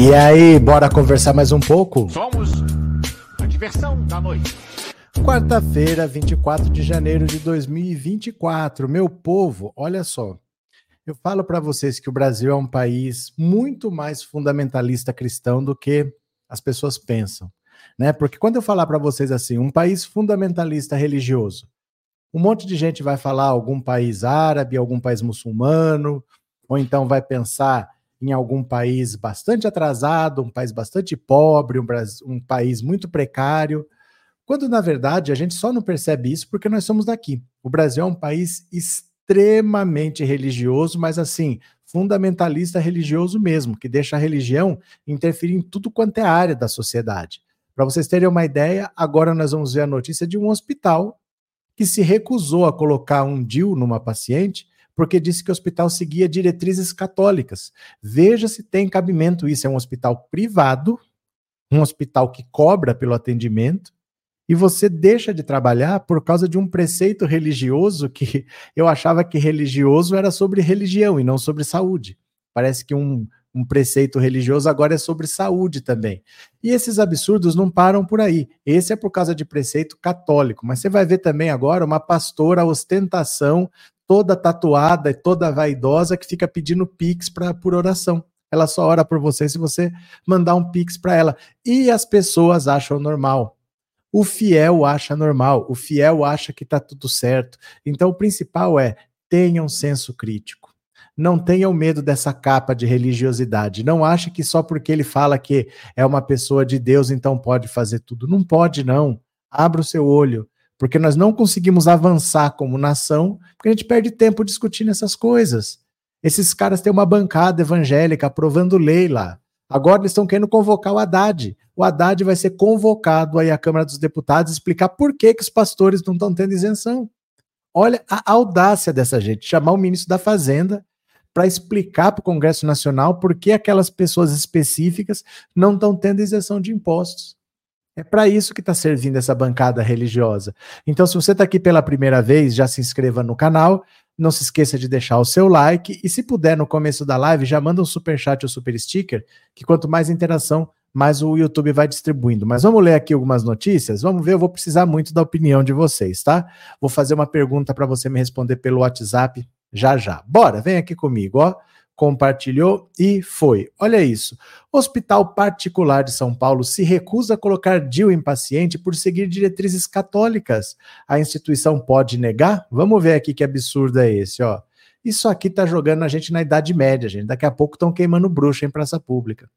E aí, bora conversar mais um pouco? Somos a diversão da noite. Quarta-feira, 24 de janeiro de 2024. Meu povo, olha só. Eu falo para vocês que o Brasil é um país muito mais fundamentalista cristão do que as pessoas pensam, né? Porque quando eu falar para vocês assim, um país fundamentalista religioso, um monte de gente vai falar algum país árabe, algum país muçulmano, ou então vai pensar em algum país bastante atrasado, um país bastante pobre, um, um país muito precário, quando na verdade a gente só não percebe isso porque nós somos daqui. O Brasil é um país extremamente religioso, mas assim, fundamentalista religioso mesmo, que deixa a religião interferir em tudo quanto é área da sociedade. Para vocês terem uma ideia, agora nós vamos ver a notícia de um hospital que se recusou a colocar um DIU numa paciente porque disse que o hospital seguia diretrizes católicas. Veja se tem cabimento isso. É um hospital privado, um hospital que cobra pelo atendimento, e você deixa de trabalhar por causa de um preceito religioso que eu achava que religioso era sobre religião e não sobre saúde. Parece que um, um preceito religioso agora é sobre saúde também. E esses absurdos não param por aí. Esse é por causa de preceito católico, mas você vai ver também agora uma pastora ostentação toda tatuada e toda vaidosa que fica pedindo pix pra, por oração. Ela só ora por você se você mandar um pix para ela. E as pessoas acham normal. O fiel acha normal, o fiel acha que está tudo certo. Então o principal é tenha um senso crítico. Não tenham medo dessa capa de religiosidade. Não ache que só porque ele fala que é uma pessoa de Deus, então pode fazer tudo. Não pode, não. Abra o seu olho porque nós não conseguimos avançar como nação, porque a gente perde tempo discutindo essas coisas. Esses caras têm uma bancada evangélica aprovando lei lá. Agora eles estão querendo convocar o Haddad. O Haddad vai ser convocado aí à Câmara dos Deputados explicar por que, que os pastores não estão tendo isenção. Olha a audácia dessa gente, chamar o ministro da Fazenda para explicar para o Congresso Nacional por que aquelas pessoas específicas não estão tendo isenção de impostos. É para isso que está servindo essa bancada religiosa. Então, se você está aqui pela primeira vez, já se inscreva no canal. Não se esqueça de deixar o seu like. E se puder, no começo da live, já manda um super chat ou super sticker, que quanto mais interação, mais o YouTube vai distribuindo. Mas vamos ler aqui algumas notícias? Vamos ver, eu vou precisar muito da opinião de vocês, tá? Vou fazer uma pergunta para você me responder pelo WhatsApp já já. Bora, vem aqui comigo, ó compartilhou e foi. Olha isso. Hospital Particular de São Paulo se recusa a colocar DIU em paciente por seguir diretrizes católicas. A instituição pode negar? Vamos ver aqui que absurdo é esse, ó. Isso aqui tá jogando a gente na Idade Média, gente. Daqui a pouco estão queimando bruxa em praça pública.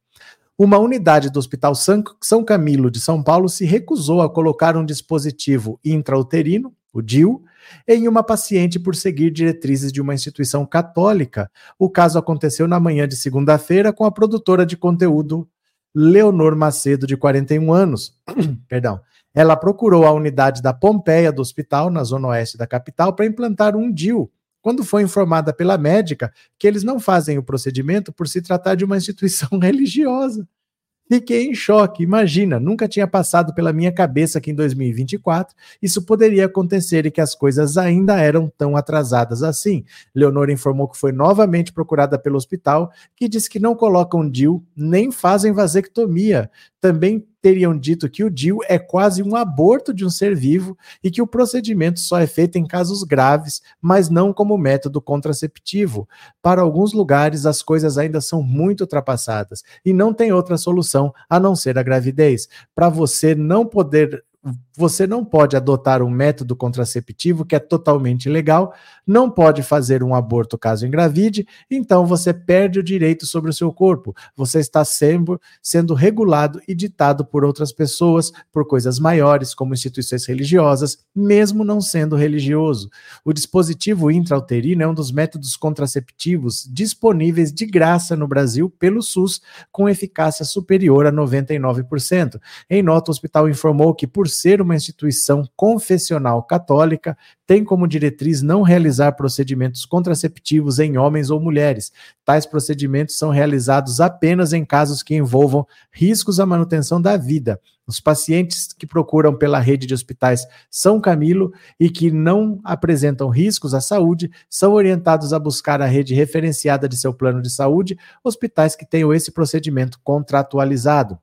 Uma unidade do Hospital São Camilo de São Paulo se recusou a colocar um dispositivo intrauterino, o DIU, em uma paciente por seguir diretrizes de uma instituição católica. O caso aconteceu na manhã de segunda-feira com a produtora de conteúdo Leonor Macedo, de 41 anos. Perdão. Ela procurou a unidade da Pompeia do hospital, na zona oeste da capital, para implantar um DIU. Quando foi informada pela médica que eles não fazem o procedimento por se tratar de uma instituição religiosa. Fiquei em choque. Imagina, nunca tinha passado pela minha cabeça que em 2024 isso poderia acontecer e que as coisas ainda eram tão atrasadas assim. Leonor informou que foi novamente procurada pelo hospital, que disse que não colocam DIL nem fazem vasectomia. Também teriam dito que o DIU é quase um aborto de um ser vivo e que o procedimento só é feito em casos graves, mas não como método contraceptivo. Para alguns lugares, as coisas ainda são muito ultrapassadas e não tem outra solução a não ser a gravidez. Para você não poder você não pode adotar um método contraceptivo que é totalmente legal, não pode fazer um aborto caso engravide, então você perde o direito sobre o seu corpo. Você está sendo, sendo regulado e ditado por outras pessoas, por coisas maiores, como instituições religiosas, mesmo não sendo religioso. O dispositivo intrauterino é um dos métodos contraceptivos disponíveis de graça no Brasil pelo SUS, com eficácia superior a 99%. Em nota, o hospital informou que, por ser uma instituição confessional católica, tem como diretriz não realizar procedimentos contraceptivos em homens ou mulheres. Tais procedimentos são realizados apenas em casos que envolvam riscos à manutenção da vida. Os pacientes que procuram pela rede de hospitais São Camilo e que não apresentam riscos à saúde são orientados a buscar a rede referenciada de seu plano de saúde, hospitais que tenham esse procedimento contratualizado.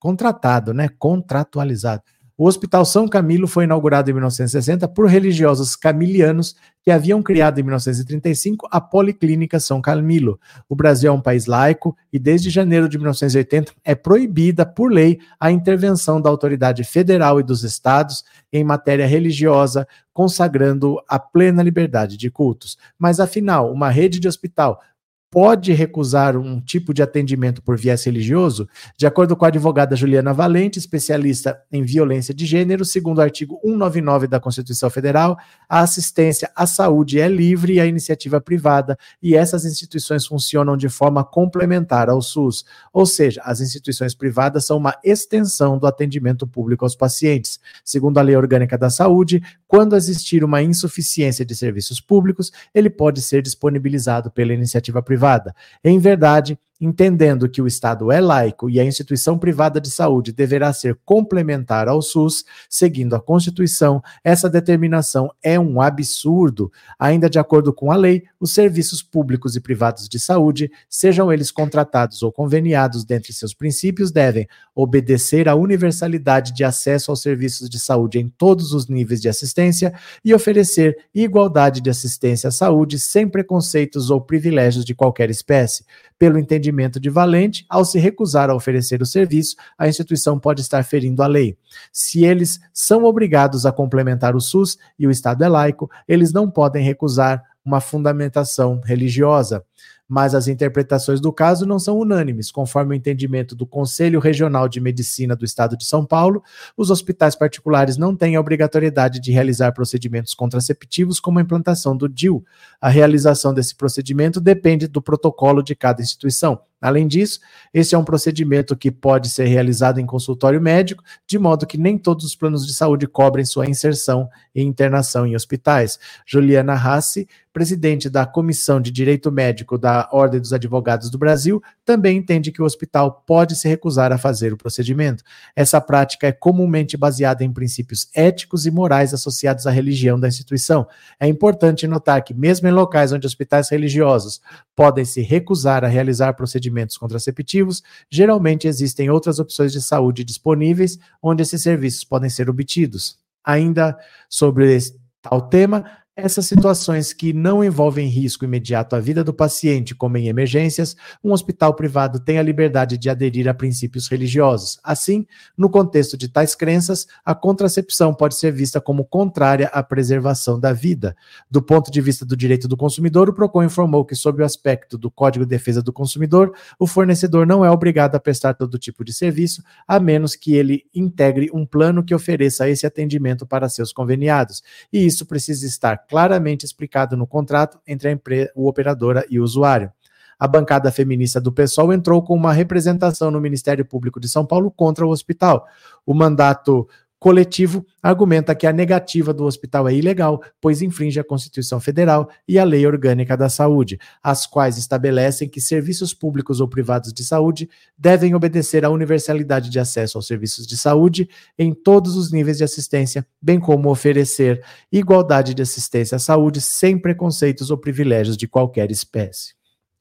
Contratado, né? Contratualizado. O Hospital São Camilo foi inaugurado em 1960 por religiosos camilianos que haviam criado em 1935 a Policlínica São Camilo. O Brasil é um país laico e desde janeiro de 1980 é proibida por lei a intervenção da autoridade federal e dos estados em matéria religiosa, consagrando a plena liberdade de cultos. Mas afinal, uma rede de hospital pode recusar um tipo de atendimento por viés religioso? De acordo com a advogada Juliana Valente, especialista em violência de gênero, segundo o artigo 199 da Constituição Federal, a assistência à saúde é livre e a iniciativa privada, e essas instituições funcionam de forma complementar ao SUS. Ou seja, as instituições privadas são uma extensão do atendimento público aos pacientes. Segundo a Lei Orgânica da Saúde, quando existir uma insuficiência de serviços públicos, ele pode ser disponibilizado pela iniciativa privada privada. Em verdade, entendendo que o Estado é laico e a instituição privada de saúde deverá ser complementar ao SUS, seguindo a Constituição, essa determinação é um absurdo. Ainda de acordo com a lei, os serviços públicos e privados de saúde, sejam eles contratados ou conveniados dentre seus princípios, devem obedecer à universalidade de acesso aos serviços de saúde em todos os níveis de assistência e oferecer igualdade de assistência à saúde sem preconceitos ou privilégios de qualquer espécie. Pelo entendimento de Valente, ao se recusar a oferecer o serviço, a instituição pode estar ferindo a lei. Se eles são obrigados a complementar o SUS e o Estado é laico, eles não podem recusar uma fundamentação religiosa mas as interpretações do caso não são unânimes. Conforme o entendimento do Conselho Regional de Medicina do Estado de São Paulo, os hospitais particulares não têm a obrigatoriedade de realizar procedimentos contraceptivos como a implantação do DIU. A realização desse procedimento depende do protocolo de cada instituição. Além disso, esse é um procedimento que pode ser realizado em consultório médico, de modo que nem todos os planos de saúde cobrem sua inserção e internação em hospitais. Juliana Rassi, presidente da Comissão de Direito Médico da Ordem dos Advogados do Brasil, também entende que o hospital pode se recusar a fazer o procedimento. Essa prática é comumente baseada em princípios éticos e morais associados à religião da instituição. É importante notar que, mesmo em locais onde hospitais religiosos podem se recusar a realizar procedimentos, procedimentos contraceptivos, geralmente existem outras opções de saúde disponíveis onde esses serviços podem ser obtidos. Ainda sobre tal tema, essas situações que não envolvem risco imediato à vida do paciente, como em emergências, um hospital privado tem a liberdade de aderir a princípios religiosos. Assim, no contexto de tais crenças, a contracepção pode ser vista como contrária à preservação da vida. Do ponto de vista do direito do consumidor, o PROCON informou que, sob o aspecto do Código de Defesa do Consumidor, o fornecedor não é obrigado a prestar todo tipo de serviço, a menos que ele integre um plano que ofereça esse atendimento para seus conveniados. E isso precisa estar claramente explicado no contrato entre a empresa, o operadora e o usuário. A bancada feminista do PSOL entrou com uma representação no Ministério Público de São Paulo contra o hospital. O mandato coletivo argumenta que a negativa do hospital é ilegal, pois infringe a Constituição Federal e a Lei Orgânica da Saúde, as quais estabelecem que serviços públicos ou privados de saúde devem obedecer à universalidade de acesso aos serviços de saúde em todos os níveis de assistência, bem como oferecer igualdade de assistência à saúde sem preconceitos ou privilégios de qualquer espécie.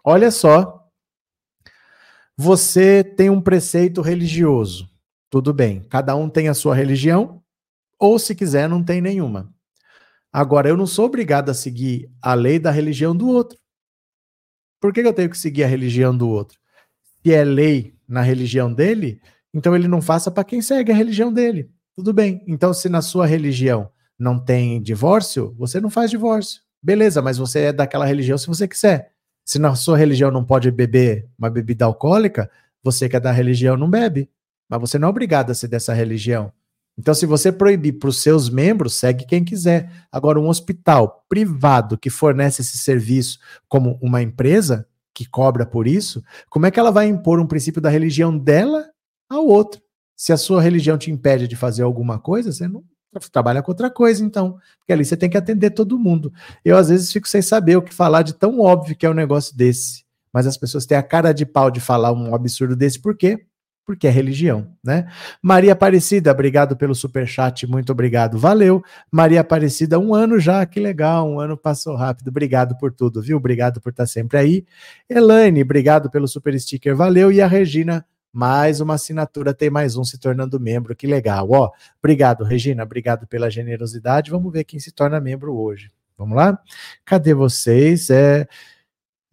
Olha só, você tem um preceito religioso tudo bem, cada um tem a sua religião, ou se quiser, não tem nenhuma. Agora, eu não sou obrigado a seguir a lei da religião do outro. Por que eu tenho que seguir a religião do outro? Se é lei na religião dele, então ele não faça para quem segue a religião dele. Tudo bem. Então, se na sua religião não tem divórcio, você não faz divórcio. Beleza, mas você é daquela religião se você quiser. Se na sua religião não pode beber uma bebida alcoólica, você que é da religião não bebe. Mas você não é obrigado a ser dessa religião. Então, se você proibir para os seus membros, segue quem quiser. Agora, um hospital privado que fornece esse serviço como uma empresa que cobra por isso, como é que ela vai impor um princípio da religião dela ao outro? Se a sua religião te impede de fazer alguma coisa, você não trabalha com outra coisa, então. Porque ali você tem que atender todo mundo. Eu, às vezes, fico sem saber o que falar de tão óbvio que é um negócio desse. Mas as pessoas têm a cara de pau de falar um absurdo desse, por quê? Porque é religião, né? Maria Aparecida, obrigado pelo super chat, muito obrigado, valeu. Maria Aparecida, um ano já, que legal, um ano passou rápido, obrigado por tudo, viu? Obrigado por estar sempre aí. Elaine, obrigado pelo super sticker, valeu. E a Regina, mais uma assinatura, tem mais um se tornando membro, que legal. Ó, obrigado, Regina, obrigado pela generosidade. Vamos ver quem se torna membro hoje. Vamos lá? Cadê vocês? É.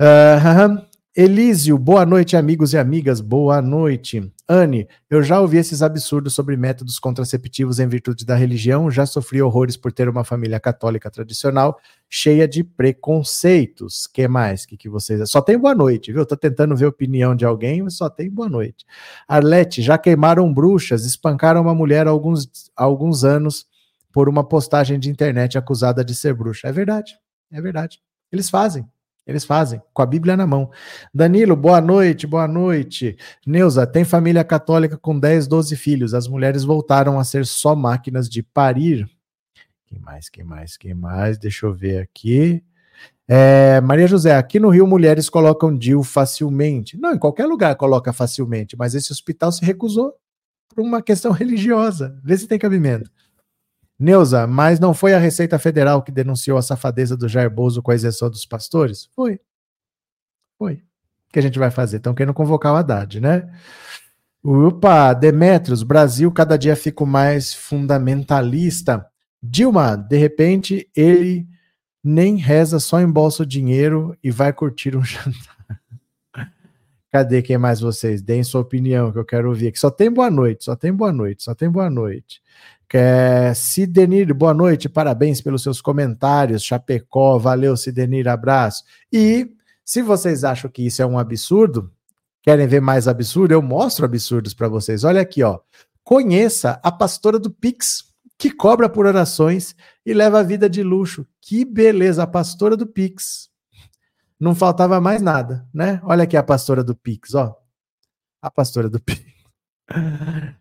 Uh, Elísio, boa noite, amigos e amigas, boa noite. Anne, eu já ouvi esses absurdos sobre métodos contraceptivos em virtude da religião, já sofri horrores por ter uma família católica tradicional cheia de preconceitos. que mais? que, que vocês. Só tem boa noite, viu? Tô tentando ver a opinião de alguém, mas só tem boa noite. Arlete, já queimaram bruxas, espancaram uma mulher há alguns, há alguns anos por uma postagem de internet acusada de ser bruxa. É verdade, é verdade. Eles fazem. Eles fazem, com a Bíblia na mão. Danilo, boa noite, boa noite. Neuza, tem família católica com 10, 12 filhos. As mulheres voltaram a ser só máquinas de parir. Quem mais, quem mais, quem mais? Deixa eu ver aqui. É, Maria José, aqui no Rio mulheres colocam DIU facilmente. Não, em qualquer lugar coloca facilmente, mas esse hospital se recusou por uma questão religiosa. Vê se tem cabimento. Neuza, mas não foi a Receita Federal que denunciou a safadeza do Jair Bozo com a isenção dos pastores? Foi. Foi. O que a gente vai fazer? Estão querendo convocar o Haddad, né? Opa, Demetrios, Brasil cada dia fica mais fundamentalista. Dilma, de repente, ele nem reza, só embolsa o dinheiro e vai curtir um jantar. Cadê quem mais vocês? Deem sua opinião, que eu quero ouvir aqui. Só tem boa noite, só tem boa noite, só tem boa noite. É, Sidenir, boa noite, parabéns pelos seus comentários. Chapecó, valeu, Sidenir, abraço. E se vocês acham que isso é um absurdo, querem ver mais absurdo, eu mostro absurdos para vocês. Olha aqui, ó. Conheça a pastora do Pix, que cobra por orações e leva a vida de luxo. Que beleza, a pastora do Pix. Não faltava mais nada, né? Olha aqui a pastora do Pix, ó. A pastora do Pix.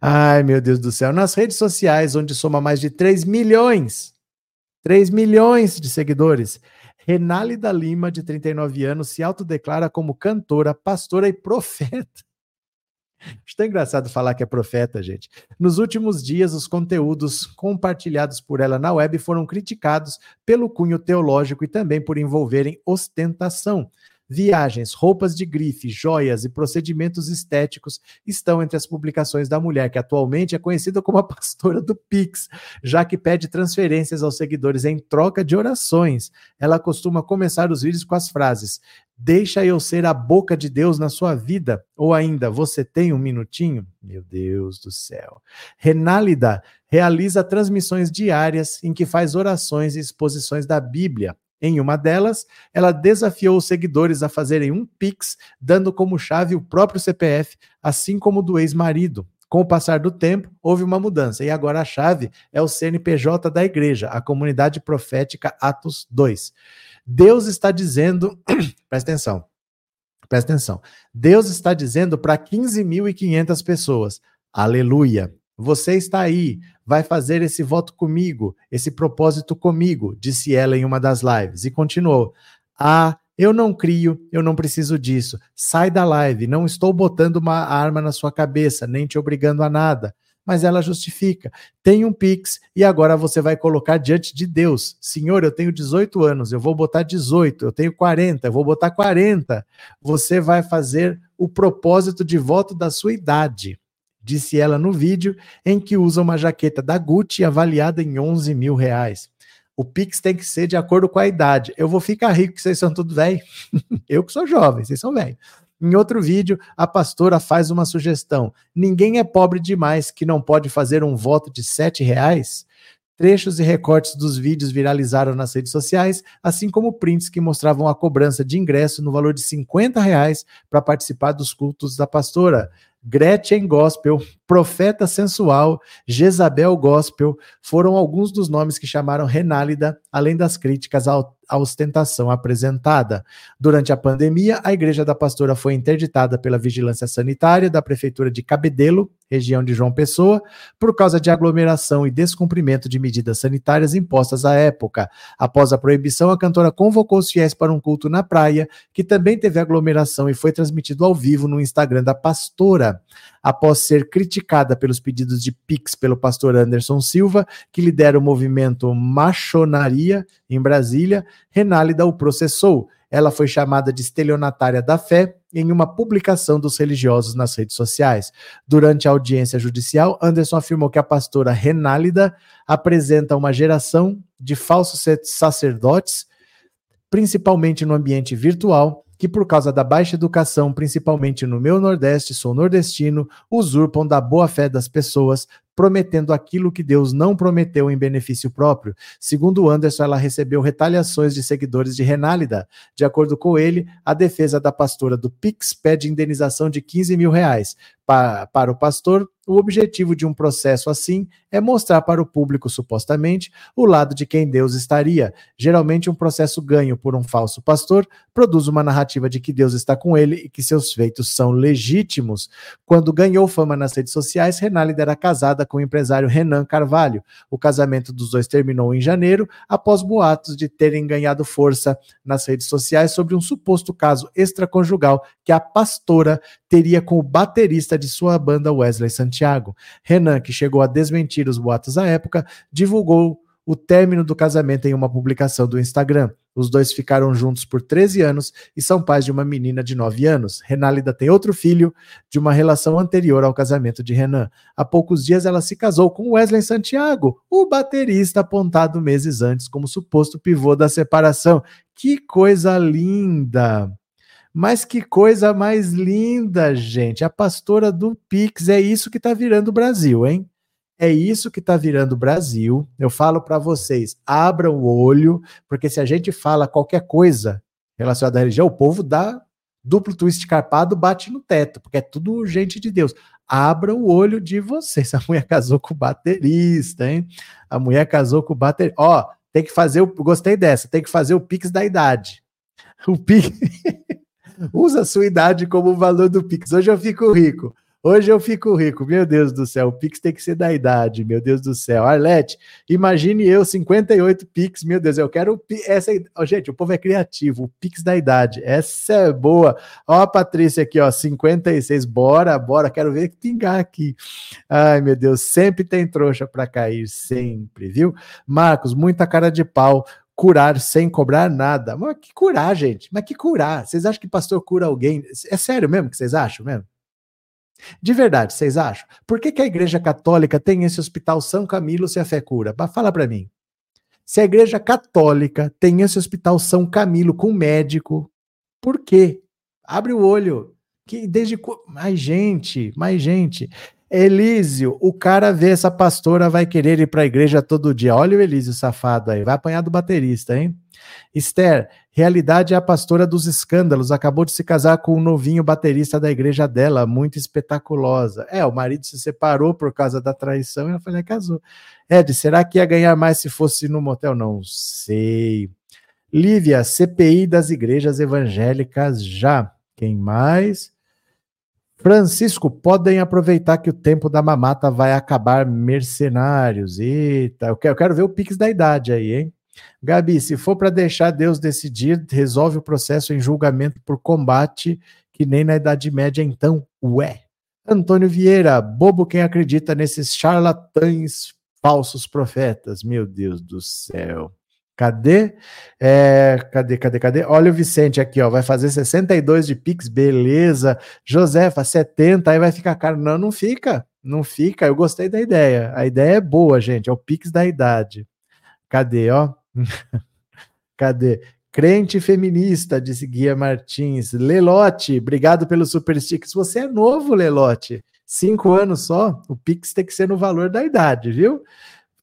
Ai, meu Deus do céu. Nas redes sociais, onde soma mais de 3 milhões, 3 milhões de seguidores, Renálida Lima, de 39 anos, se autodeclara como cantora, pastora e profeta. Acho engraçado falar que é profeta, gente. Nos últimos dias, os conteúdos compartilhados por ela na web foram criticados pelo cunho teológico e também por envolverem ostentação. Viagens, roupas de grife, joias e procedimentos estéticos estão entre as publicações da mulher, que atualmente é conhecida como a pastora do Pix, já que pede transferências aos seguidores em troca de orações. Ela costuma começar os vídeos com as frases: Deixa eu ser a boca de Deus na sua vida. Ou ainda, você tem um minutinho? Meu Deus do céu. Renálida realiza transmissões diárias em que faz orações e exposições da Bíblia. Em uma delas, ela desafiou os seguidores a fazerem um Pix, dando como chave o próprio CPF, assim como o do ex-marido. Com o passar do tempo, houve uma mudança e agora a chave é o CNPJ da igreja, a comunidade profética Atos 2. Deus está dizendo, presta atenção, presta atenção. Deus está dizendo para 15.500 pessoas: Aleluia. Você está aí, vai fazer esse voto comigo, esse propósito comigo, disse ela em uma das lives. E continuou: Ah, eu não crio, eu não preciso disso. Sai da live, não estou botando uma arma na sua cabeça, nem te obrigando a nada. Mas ela justifica. Tem um Pix e agora você vai colocar diante de Deus. Senhor, eu tenho 18 anos, eu vou botar 18. Eu tenho 40, eu vou botar 40. Você vai fazer o propósito de voto da sua idade disse ela no vídeo, em que usa uma jaqueta da Gucci avaliada em 11 mil reais. O Pix tem que ser de acordo com a idade. Eu vou ficar rico, que vocês são tudo velho. eu que sou jovem, vocês são velhos. Em outro vídeo, a pastora faz uma sugestão: ninguém é pobre demais que não pode fazer um voto de sete reais? Trechos e recortes dos vídeos viralizaram nas redes sociais, assim como prints que mostravam a cobrança de ingresso no valor de 50 reais para participar dos cultos da pastora. Gretchen Gospel, Profeta Sensual, Jezabel Gospel foram alguns dos nomes que chamaram Renálida, além das críticas ao a ostentação apresentada. Durante a pandemia, a igreja da pastora foi interditada pela vigilância sanitária da prefeitura de Cabedelo, região de João Pessoa, por causa de aglomeração e descumprimento de medidas sanitárias impostas à época. Após a proibição, a cantora convocou os fiéis para um culto na praia, que também teve aglomeração e foi transmitido ao vivo no Instagram da pastora após ser criticada pelos pedidos de Pix pelo pastor Anderson Silva, que lidera o movimento Machonaria em Brasília, Renálida o processou. Ela foi chamada de estelionatária da fé em uma publicação dos religiosos nas redes sociais. Durante a audiência judicial, Anderson afirmou que a pastora Renálida apresenta uma geração de falsos sacerdotes, principalmente no ambiente virtual, que, por causa da baixa educação, principalmente no meu Nordeste, sou nordestino, usurpam da boa fé das pessoas, prometendo aquilo que Deus não prometeu em benefício próprio. Segundo Anderson, ela recebeu retaliações de seguidores de Renálida. De acordo com ele, a defesa da pastora do Pix pede indenização de 15 mil reais. Pa para o pastor, o objetivo de um processo assim é mostrar para o público, supostamente, o lado de quem Deus estaria. Geralmente, um processo ganho por um falso pastor produz uma narrativa de que Deus está com ele e que seus feitos são legítimos. Quando ganhou fama nas redes sociais, Renálida era casada casada com o empresário Renan Carvalho. O casamento dos dois terminou em janeiro, após boatos de terem ganhado força nas redes sociais sobre um suposto caso extraconjugal que a pastora teria com o baterista de sua banda Wesley Santiago. Renan, que chegou a desmentir os boatos à época, divulgou o término do casamento em uma publicação do Instagram. Os dois ficaram juntos por 13 anos e são pais de uma menina de 9 anos. Renálida tem outro filho de uma relação anterior ao casamento de Renan. Há poucos dias ela se casou com Wesley Santiago, o baterista apontado meses antes como suposto pivô da separação. Que coisa linda! Mas que coisa mais linda, gente. A pastora do Pix é isso que está virando o Brasil, hein? É isso que está virando o Brasil. Eu falo para vocês, abram o olho, porque se a gente fala qualquer coisa relacionada à religião, o povo dá duplo twist carpado, bate no teto, porque é tudo gente de Deus. Abram o olho de vocês. A mulher casou com o baterista, hein? A mulher casou com o baterista. Ó, tem que fazer o. Gostei dessa, tem que fazer o Pix da idade. O Pix. Usa a sua idade como valor do Pix. Hoje eu fico rico. Hoje eu fico rico, meu Deus do céu. O Pix tem que ser da idade, meu Deus do céu. Arlete, imagine eu, 58 Pix, meu Deus, eu quero essa. Oh, gente, o povo é criativo, o Pix da idade. Essa é boa. Ó, a Patrícia aqui, ó, 56. Bora, bora, quero ver pingar aqui. Ai, meu Deus, sempre tem trouxa para cair, sempre, viu? Marcos, muita cara de pau curar sem cobrar nada. Mas que curar, gente? Mas que curar? Vocês acham que pastor cura alguém? É sério mesmo que vocês acham mesmo? De verdade, vocês acham? Por que, que a Igreja Católica tem esse hospital São Camilo se a fé cura? Fala para mim. Se a Igreja Católica tem esse hospital São Camilo com médico, por quê? Abre o olho. Que desde mais gente, mais gente. Elísio, o cara vê essa pastora vai querer ir para a igreja todo dia. Olha o Elísio safado aí, vai apanhar do baterista, hein? Esther, realidade é a pastora dos escândalos, acabou de se casar com um novinho baterista da igreja dela, muito espetaculosa. É, o marido se separou por causa da traição e ela falou, casou. Ed, será que ia ganhar mais se fosse no motel? Não sei. Lívia, CPI das igrejas evangélicas já. Quem mais? Francisco, podem aproveitar que o tempo da mamata vai acabar mercenários. Eita, eu quero, eu quero ver o Pix da idade aí, hein? Gabi, se for para deixar Deus decidir, resolve o processo em julgamento por combate, que nem na Idade Média, então, ué. Antônio Vieira, bobo quem acredita nesses charlatães falsos profetas. Meu Deus do céu. Cadê? É, cadê, cadê, cadê? Olha o Vicente aqui, ó. Vai fazer 62 de Pix, beleza. Josefa, 70, aí vai ficar caro. Não, não fica. Não fica. Eu gostei da ideia. A ideia é boa, gente. É o Pix da idade. Cadê, ó? Cadê? Crente feminista, disse Guia Martins. Lelote, obrigado pelo super stick. Você é novo, Lelote. Cinco anos só. O Pix tem que ser no valor da idade, viu? O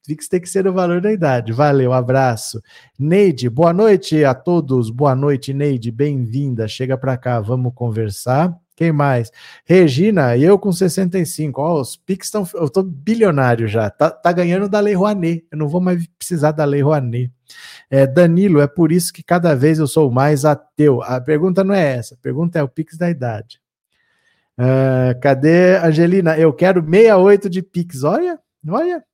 Pix tem que ser no valor da idade. Valeu, abraço. Neide, boa noite a todos. Boa noite, Neide. Bem-vinda. Chega para cá, vamos conversar. Quem mais? Regina, eu com 65. Ó, os Pix estão. Eu tô bilionário já. Tá, tá ganhando da Lei Rouanet. Eu não vou mais precisar da Lei Rouanet. É, Danilo, é por isso que cada vez eu sou mais ateu. A pergunta não é essa, a pergunta é o Pix da idade. Uh, cadê Angelina? Eu quero 68 de Pix. Olha, olha.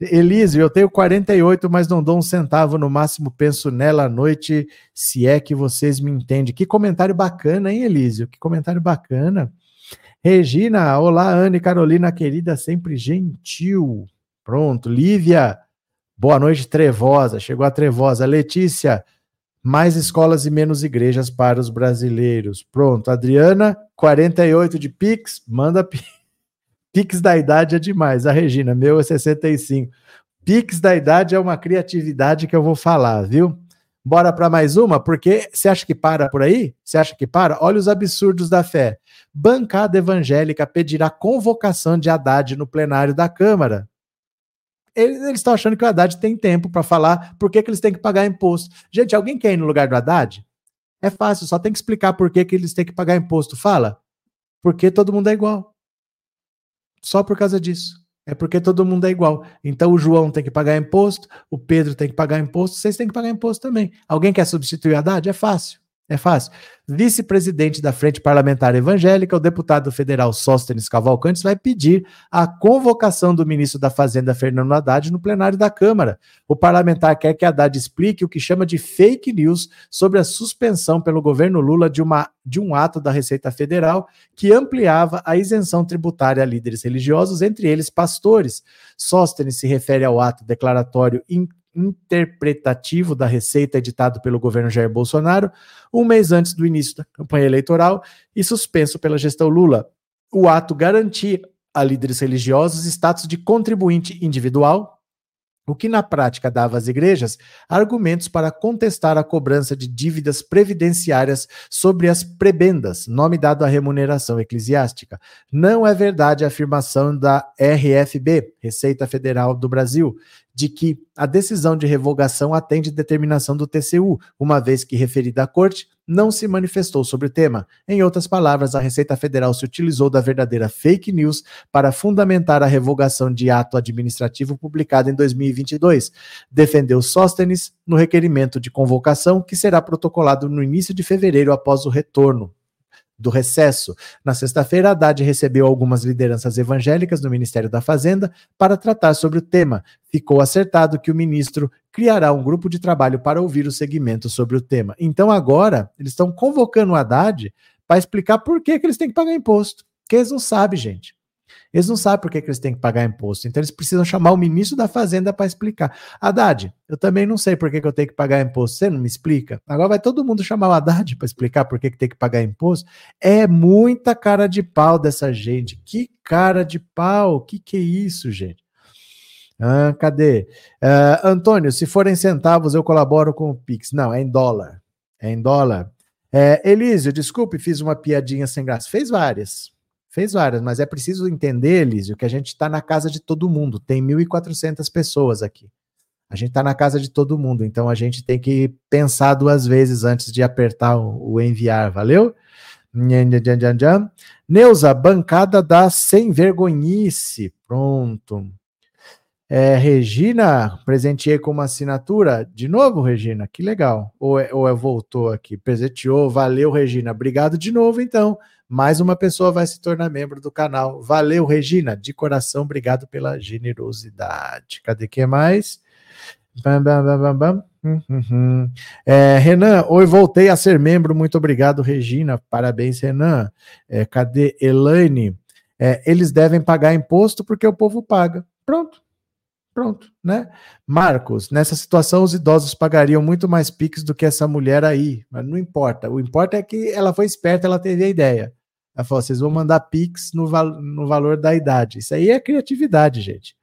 Elísio, eu tenho 48, mas não dou um centavo no máximo. Penso nela à noite, se é que vocês me entendem. Que comentário bacana, hein, Elísio? Que comentário bacana. Regina, olá, Anne Carolina, querida, sempre gentil. Pronto. Lívia, Boa noite, Trevosa. Chegou a Trevosa. Letícia, mais escolas e menos igrejas para os brasileiros. Pronto. Adriana, 48 de Pix. Manda Pix da idade é demais. A Regina, meu é 65. Pix da idade é uma criatividade que eu vou falar, viu? Bora para mais uma, porque você acha que para por aí? Você acha que para? Olha os absurdos da fé. Bancada evangélica pedirá convocação de Haddad no plenário da Câmara eles estão achando que o Haddad tem tempo para falar por que, que eles têm que pagar imposto. Gente, alguém quer ir no lugar do Haddad? É fácil, só tem que explicar por que, que eles têm que pagar imposto. Fala. Porque todo mundo é igual. Só por causa disso. É porque todo mundo é igual. Então o João tem que pagar imposto, o Pedro tem que pagar imposto, vocês têm que pagar imposto também. Alguém quer substituir o Haddad? É fácil. É fácil. Vice-presidente da Frente Parlamentar Evangélica, o deputado federal Sóstenes Cavalcantes vai pedir a convocação do ministro da Fazenda, Fernando Haddad, no plenário da Câmara. O parlamentar quer que Haddad explique o que chama de fake news sobre a suspensão pelo governo Lula de, uma, de um ato da Receita Federal que ampliava a isenção tributária a líderes religiosos, entre eles pastores. Sóstenes se refere ao ato declaratório interpretativo da Receita editado pelo governo Jair Bolsonaro, um mês antes do início da campanha eleitoral e suspenso pela gestão Lula. O ato garantia a líderes religiosos status de contribuinte individual, o que na prática dava às igrejas argumentos para contestar a cobrança de dívidas previdenciárias sobre as prebendas, nome dado à remuneração eclesiástica. Não é verdade a afirmação da RFB, Receita Federal do Brasil, de que a decisão de revogação atende determinação do TCU, uma vez que referida à corte não se manifestou sobre o tema. Em outras palavras, a Receita Federal se utilizou da verdadeira fake news para fundamentar a revogação de ato administrativo publicado em 2022. Defendeu Sóstenes no requerimento de convocação que será protocolado no início de fevereiro após o retorno do recesso. Na sexta-feira, Haddad recebeu algumas lideranças evangélicas do Ministério da Fazenda para tratar sobre o tema. Ficou acertado que o ministro criará um grupo de trabalho para ouvir o segmento sobre o tema. Então, agora, eles estão convocando o Haddad para explicar por que, que eles têm que pagar imposto. Que eles não sabem, gente. Eles não sabem por que, que eles têm que pagar imposto. Então eles precisam chamar o ministro da Fazenda para explicar. Haddad, eu também não sei por que, que eu tenho que pagar imposto. Você não me explica? Agora vai todo mundo chamar o Haddad para explicar por que, que tem que pagar imposto. É muita cara de pau dessa gente. Que cara de pau. Que que é isso, gente? Ah, cadê? Uh, Antônio, se forem centavos, eu colaboro com o Pix. Não, é em dólar. É em dólar. É, Elísio, desculpe, fiz uma piadinha sem graça. Fez várias. Fez várias, mas é preciso entender, Elísio, que a gente está na casa de todo mundo. Tem 1.400 pessoas aqui. A gente está na casa de todo mundo, então a gente tem que pensar duas vezes antes de apertar o, o enviar, valeu? Neuza, bancada da sem vergonhice. Pronto. É, Regina, presenteei com uma assinatura. De novo, Regina, que legal. Ou, é, ou é, voltou aqui, presenteou, valeu, Regina. Obrigado de novo, então mais uma pessoa vai se tornar membro do canal. Valeu, Regina, de coração, obrigado pela generosidade. Cadê que mais? Bam, bam, bam, bam, bam. Hum, hum, hum. É, Renan, oi, voltei a ser membro, muito obrigado, Regina, parabéns, Renan. É, cadê Elaine? É, eles devem pagar imposto porque o povo paga. Pronto, pronto, né? Marcos, nessa situação os idosos pagariam muito mais Pix do que essa mulher aí, mas não importa. O importa é que ela foi esperta, ela teve a ideia. Ela falou: vocês vão mandar Pix no, val no valor da idade. Isso aí é criatividade, gente.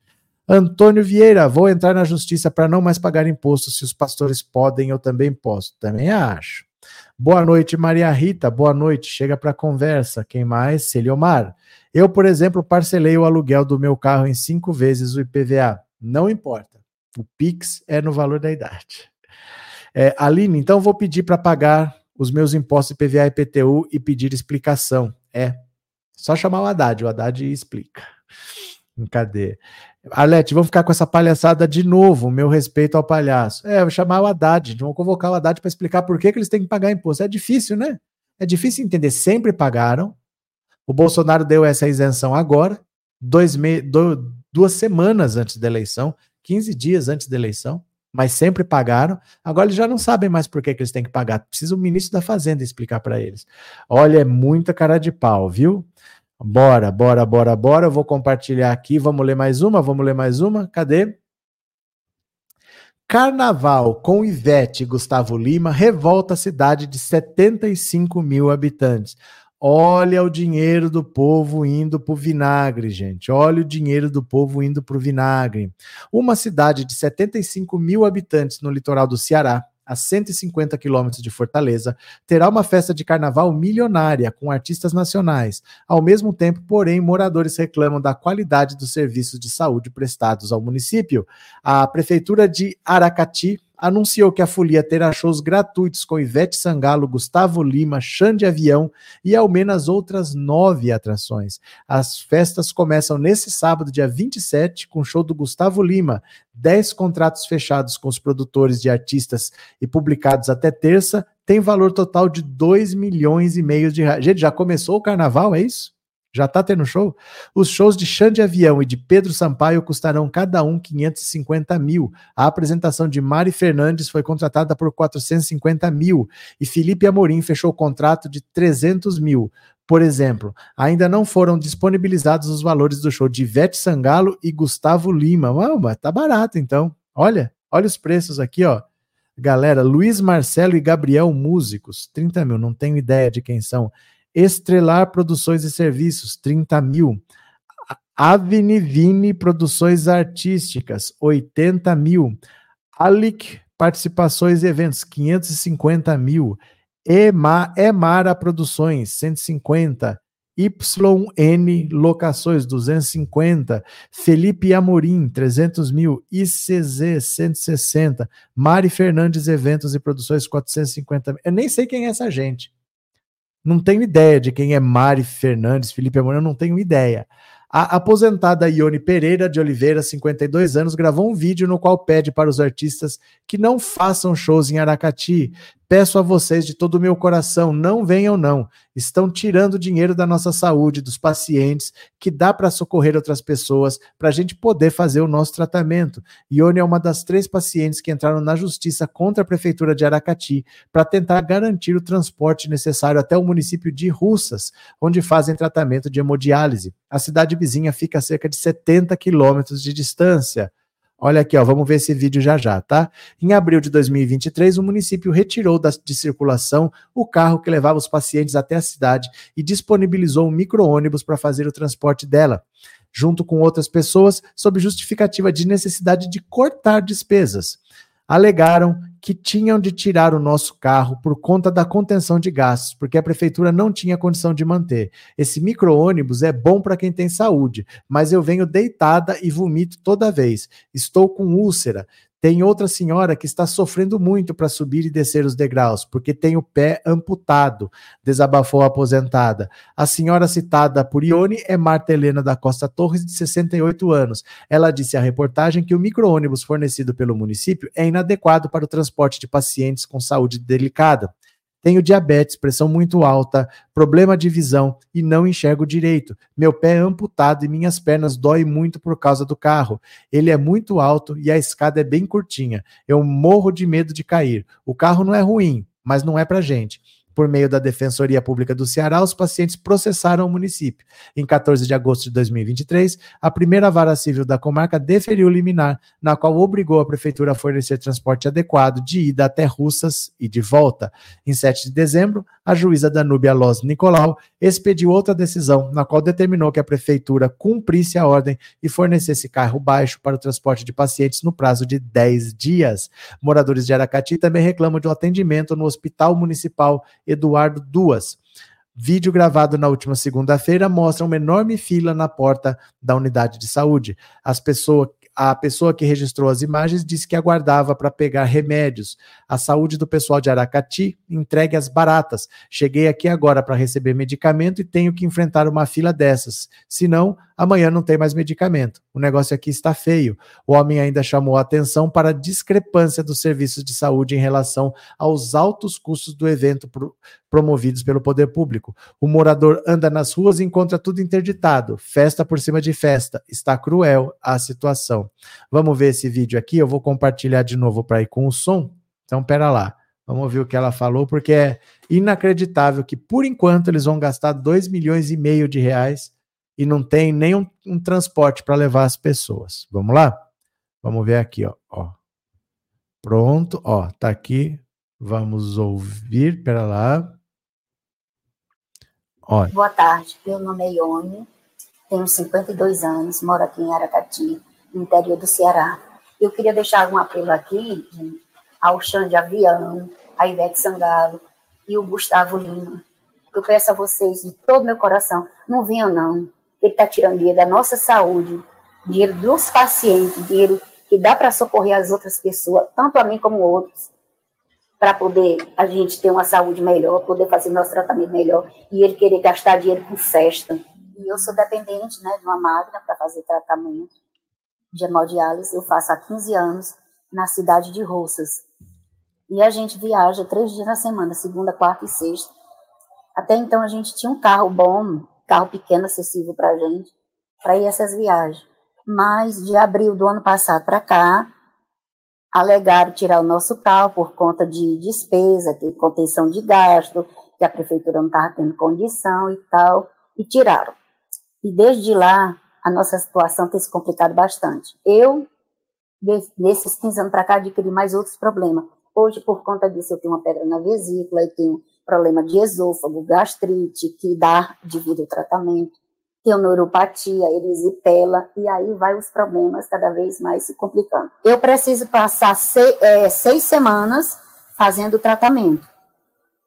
Antônio Vieira, vou entrar na justiça para não mais pagar imposto. Se os pastores podem, eu também posso. Também acho. Boa noite, Maria Rita. Boa noite. Chega para conversa. Quem mais? Celiomar. Eu, por exemplo, parcelei o aluguel do meu carro em cinco vezes o IPVA. Não importa. O Pix é no valor da idade. É, Aline, então vou pedir para pagar os meus impostos IPVA e IPTU e pedir explicação. É. Só chamar o Haddad. O Haddad explica. Cadê? Arlete, vamos ficar com essa palhaçada de novo, meu respeito ao palhaço. É, vou chamar o Haddad, vamos convocar o Haddad para explicar por que, que eles têm que pagar imposto. É difícil, né? É difícil entender. Sempre pagaram. O Bolsonaro deu essa isenção agora, dois me... Do... duas semanas antes da eleição, 15 dias antes da eleição, mas sempre pagaram. Agora eles já não sabem mais por que, que eles têm que pagar. Precisa o ministro da Fazenda explicar para eles. Olha, é muita cara de pau, viu? Bora, bora, bora, bora. Eu vou compartilhar aqui. Vamos ler mais uma? Vamos ler mais uma? Cadê? Carnaval com Ivete e Gustavo Lima revolta a cidade de 75 mil habitantes. Olha o dinheiro do povo indo para o vinagre, gente. Olha o dinheiro do povo indo para o vinagre. Uma cidade de 75 mil habitantes no litoral do Ceará a 150 quilômetros de Fortaleza, terá uma festa de carnaval milionária com artistas nacionais. Ao mesmo tempo, porém, moradores reclamam da qualidade dos serviços de saúde prestados ao município. A Prefeitura de Aracati anunciou que a folia terá shows gratuitos com Ivete Sangalo, Gustavo Lima, Xande Avião e ao menos outras nove atrações. As festas começam nesse sábado, dia 27, com o show do Gustavo Lima, dez contratos fechados com os produtores de artistas e publicados até terça, tem valor total de 2 milhões e meio de reais. Gente, já começou o carnaval, é isso? Já tá tendo show? Os shows de Xande Avião e de Pedro Sampaio custarão cada um 550 mil. A apresentação de Mari Fernandes foi contratada por 450 mil. E Felipe Amorim fechou o contrato de 300 mil. Por exemplo, ainda não foram disponibilizados os valores do show de Ivete Sangalo e Gustavo Lima. Uau, mas tá barato então. Olha, olha os preços aqui, ó. Galera, Luiz Marcelo e Gabriel Músicos, 30 mil, não tenho ideia de quem são. Estrelar Produções e Serviços, 30 mil. Avenivine Produções Artísticas, 80 mil. Alic Participações e Eventos, 550 mil. Ema, Emara Produções, 150. YN Locações, 250. Felipe Amorim, 300 mil. ICZ, 160. Mari Fernandes Eventos e Produções, 450 mil. Eu nem sei quem é essa gente. Não tenho ideia de quem é Mari Fernandes, Felipe Amorim, eu não tenho ideia. A aposentada Ione Pereira de Oliveira, 52 anos, gravou um vídeo no qual pede para os artistas que não façam shows em Aracati, Peço a vocês de todo o meu coração, não venham não. Estão tirando dinheiro da nossa saúde, dos pacientes, que dá para socorrer outras pessoas, para a gente poder fazer o nosso tratamento. Ione é uma das três pacientes que entraram na justiça contra a prefeitura de Aracati para tentar garantir o transporte necessário até o município de Russas, onde fazem tratamento de hemodiálise. A cidade vizinha fica a cerca de 70 quilômetros de distância. Olha aqui, ó, vamos ver esse vídeo já já, tá? Em abril de 2023, o município retirou da, de circulação o carro que levava os pacientes até a cidade e disponibilizou um micro-ônibus para fazer o transporte dela, junto com outras pessoas, sob justificativa de necessidade de cortar despesas alegaram que tinham de tirar o nosso carro por conta da contenção de gastos, porque a prefeitura não tinha condição de manter. Esse micro-ônibus é bom para quem tem saúde, mas eu venho deitada e vomito toda vez. Estou com úlcera. Tem outra senhora que está sofrendo muito para subir e descer os degraus, porque tem o pé amputado, desabafou a aposentada. A senhora citada por Ione é Marta Helena da Costa Torres, de 68 anos. Ela disse à reportagem que o micro-ônibus fornecido pelo município é inadequado para o transporte de pacientes com saúde delicada. Tenho diabetes, pressão muito alta, problema de visão e não enxergo direito. Meu pé é amputado e minhas pernas doem muito por causa do carro. Ele é muito alto e a escada é bem curtinha. Eu morro de medo de cair. O carro não é ruim, mas não é pra gente. Por meio da Defensoria Pública do Ceará, os pacientes processaram o município. Em 14 de agosto de 2023, a primeira vara civil da comarca deferiu liminar, na qual obrigou a prefeitura a fornecer transporte adequado de ida até Russas e de volta. Em 7 de dezembro, a juíza Danúbia Loz Nicolau expediu outra decisão, na qual determinou que a prefeitura cumprisse a ordem e fornecesse carro baixo para o transporte de pacientes no prazo de 10 dias. Moradores de Aracati também reclamam de um atendimento no Hospital Municipal Eduardo Duas. Vídeo gravado na última segunda-feira mostra uma enorme fila na porta da unidade de saúde. As pessoas a pessoa que registrou as imagens disse que aguardava para pegar remédios. A saúde do pessoal de Aracati entregue as baratas. Cheguei aqui agora para receber medicamento e tenho que enfrentar uma fila dessas. Senão, amanhã não tem mais medicamento. O negócio aqui está feio. O homem ainda chamou a atenção para a discrepância dos serviços de saúde em relação aos altos custos do evento pro, promovidos pelo poder público. O morador anda nas ruas e encontra tudo interditado, festa por cima de festa. Está cruel a situação. Vamos ver esse vídeo aqui. Eu vou compartilhar de novo para ir com o som. Então, pera lá. Vamos ouvir o que ela falou, porque é inacreditável que, por enquanto, eles vão gastar 2 milhões e meio de reais e não tem nem um, transporte para levar as pessoas. Vamos lá? Vamos ver aqui, ó. ó. Pronto, ó, tá aqui. Vamos ouvir, pera lá. Olha. Boa tarde, meu nome é Ione, tenho 52 anos, moro aqui em Aracati, no interior do Ceará. Eu queria deixar um apelo aqui ao Xande Avião, a Ivete Sangalo e o Gustavo Lima. Eu peço a vocês de todo meu coração, não venham não, ele está tirando dinheiro da nossa saúde, dinheiro dos pacientes, dinheiro que dá para socorrer as outras pessoas, tanto a mim como outros, para poder a gente ter uma saúde melhor, poder fazer nosso tratamento melhor, e ele querer gastar dinheiro com festa. E eu sou dependente né, de uma máquina para fazer tratamento de hemodiálise, eu faço há 15 anos, na cidade de Roças. E a gente viaja três dias na semana, segunda, quarta e sexta. Até então a gente tinha um carro bom, carro pequeno acessível para a gente, para ir essas viagens. Mas de abril do ano passado para cá, alegaram tirar o nosso carro por conta de despesa, de contenção de gasto, que a prefeitura não estava tendo condição e tal, e tiraram. E desde lá, a nossa situação tem se complicado bastante. Eu, nesses 15 anos para cá, adquiri mais outros problemas. Hoje, por conta disso, eu tenho uma pedra na vesícula, eu tenho problema de esôfago, gastrite, que dá devido ao tratamento, tem neuropatia, erisipela, e aí vai os problemas cada vez mais se complicando. Eu preciso passar seis, é, seis semanas fazendo o tratamento.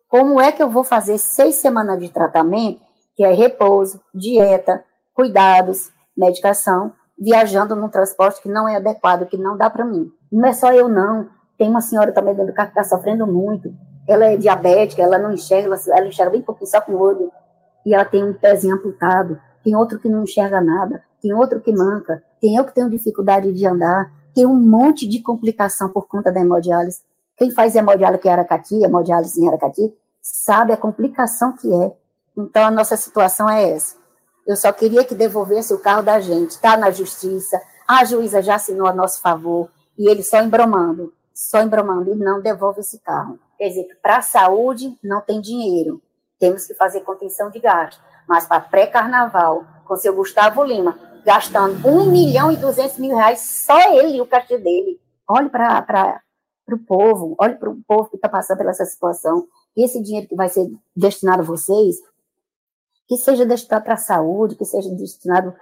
Como é que eu vou fazer seis semanas de tratamento, que é repouso, dieta, cuidados, medicação, viajando num transporte que não é adequado, que não dá para mim? Não é só eu, não. Tem uma senhora também dentro do carro que está sofrendo muito ela é diabética, ela não enxerga, ela, enxerga bem pouquinho, só com o olho, e ela tem um pezinho amputado, tem outro que não enxerga nada, tem outro que manca, tem eu que tenho dificuldade de andar, tem um monte de complicação por conta da hemodiálise. Quem faz hemodiálise em Aracati, hemodiálise em Aracati, sabe a complicação que é. Então, a nossa situação é essa. Eu só queria que devolvesse o carro da gente. Está na justiça, a juíza já assinou a nosso favor, e ele só embromando, só embromando, e não devolve esse carro. Quer dizer, para a saúde não tem dinheiro, temos que fazer contenção de gasto. Mas para pré-carnaval, com seu Gustavo Lima, gastando 1 milhão e 200 mil reais, só ele e o cachê dele. Olhe para o povo, olhe para o povo que está passando pela essa situação. E esse dinheiro que vai ser destinado a vocês, que seja destinado para a saúde, que seja destinado,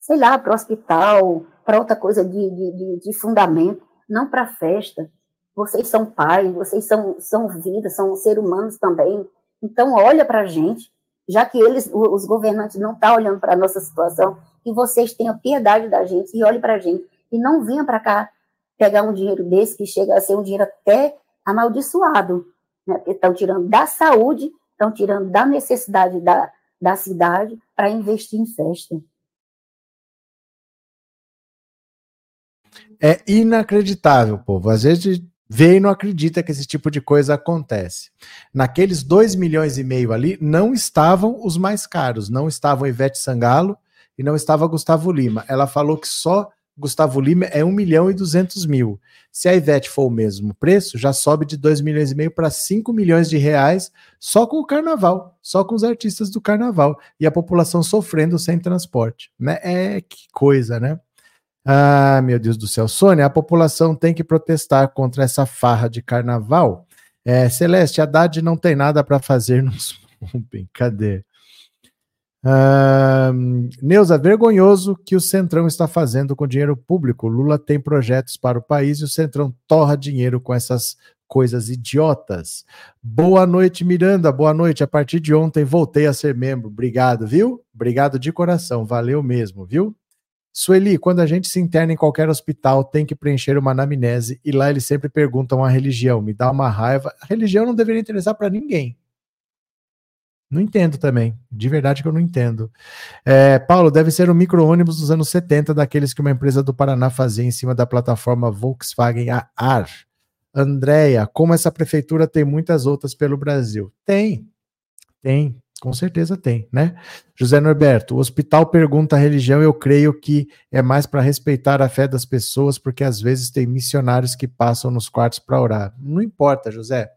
sei lá, para o hospital, para outra coisa de, de, de fundamento, não para festa. Vocês são pais, vocês são, são vida, são seres humanos também. Então, olha para a gente, já que eles, os governantes, não estão tá olhando para a nossa situação, que vocês tenham piedade da gente e olhem para a gente. E não venham para cá pegar um dinheiro desse que chega a ser um dinheiro até amaldiçoado. Né? Estão tirando da saúde, estão tirando da necessidade da, da cidade para investir em festa. É inacreditável, povo. Às vezes vê e não acredita que esse tipo de coisa acontece. Naqueles 2 milhões e meio ali, não estavam os mais caros, não estavam Ivete Sangalo e não estava Gustavo Lima. Ela falou que só Gustavo Lima é 1 milhão e 200 mil. Se a Ivete for o mesmo preço, já sobe de 2 milhões e meio para 5 milhões de reais só com o carnaval, só com os artistas do carnaval. E a população sofrendo sem transporte. Né? É que coisa, né? Ah, meu Deus do céu. Sônia, a população tem que protestar contra essa farra de carnaval. É, Celeste, Haddad não tem nada para fazer nos Pumpem. Cadê? Uh, Neuza, vergonhoso que o Centrão está fazendo com dinheiro público. Lula tem projetos para o país e o Centrão torra dinheiro com essas coisas idiotas. Boa noite, Miranda. Boa noite. A partir de ontem voltei a ser membro. Obrigado, viu? Obrigado de coração. Valeu mesmo, viu? Sueli, quando a gente se interna em qualquer hospital, tem que preencher uma anamnese e lá eles sempre perguntam a religião. Me dá uma raiva. A religião não deveria interessar para ninguém. Não entendo também. De verdade que eu não entendo. É, Paulo, deve ser um micro-ônibus dos anos 70, daqueles que uma empresa do Paraná fazia em cima da plataforma Volkswagen AR. Andréia, como essa prefeitura tem muitas outras pelo Brasil? Tem, tem, com certeza tem, né? José Norberto, o hospital pergunta a religião, eu creio que é mais para respeitar a fé das pessoas, porque às vezes tem missionários que passam nos quartos para orar. Não importa, José.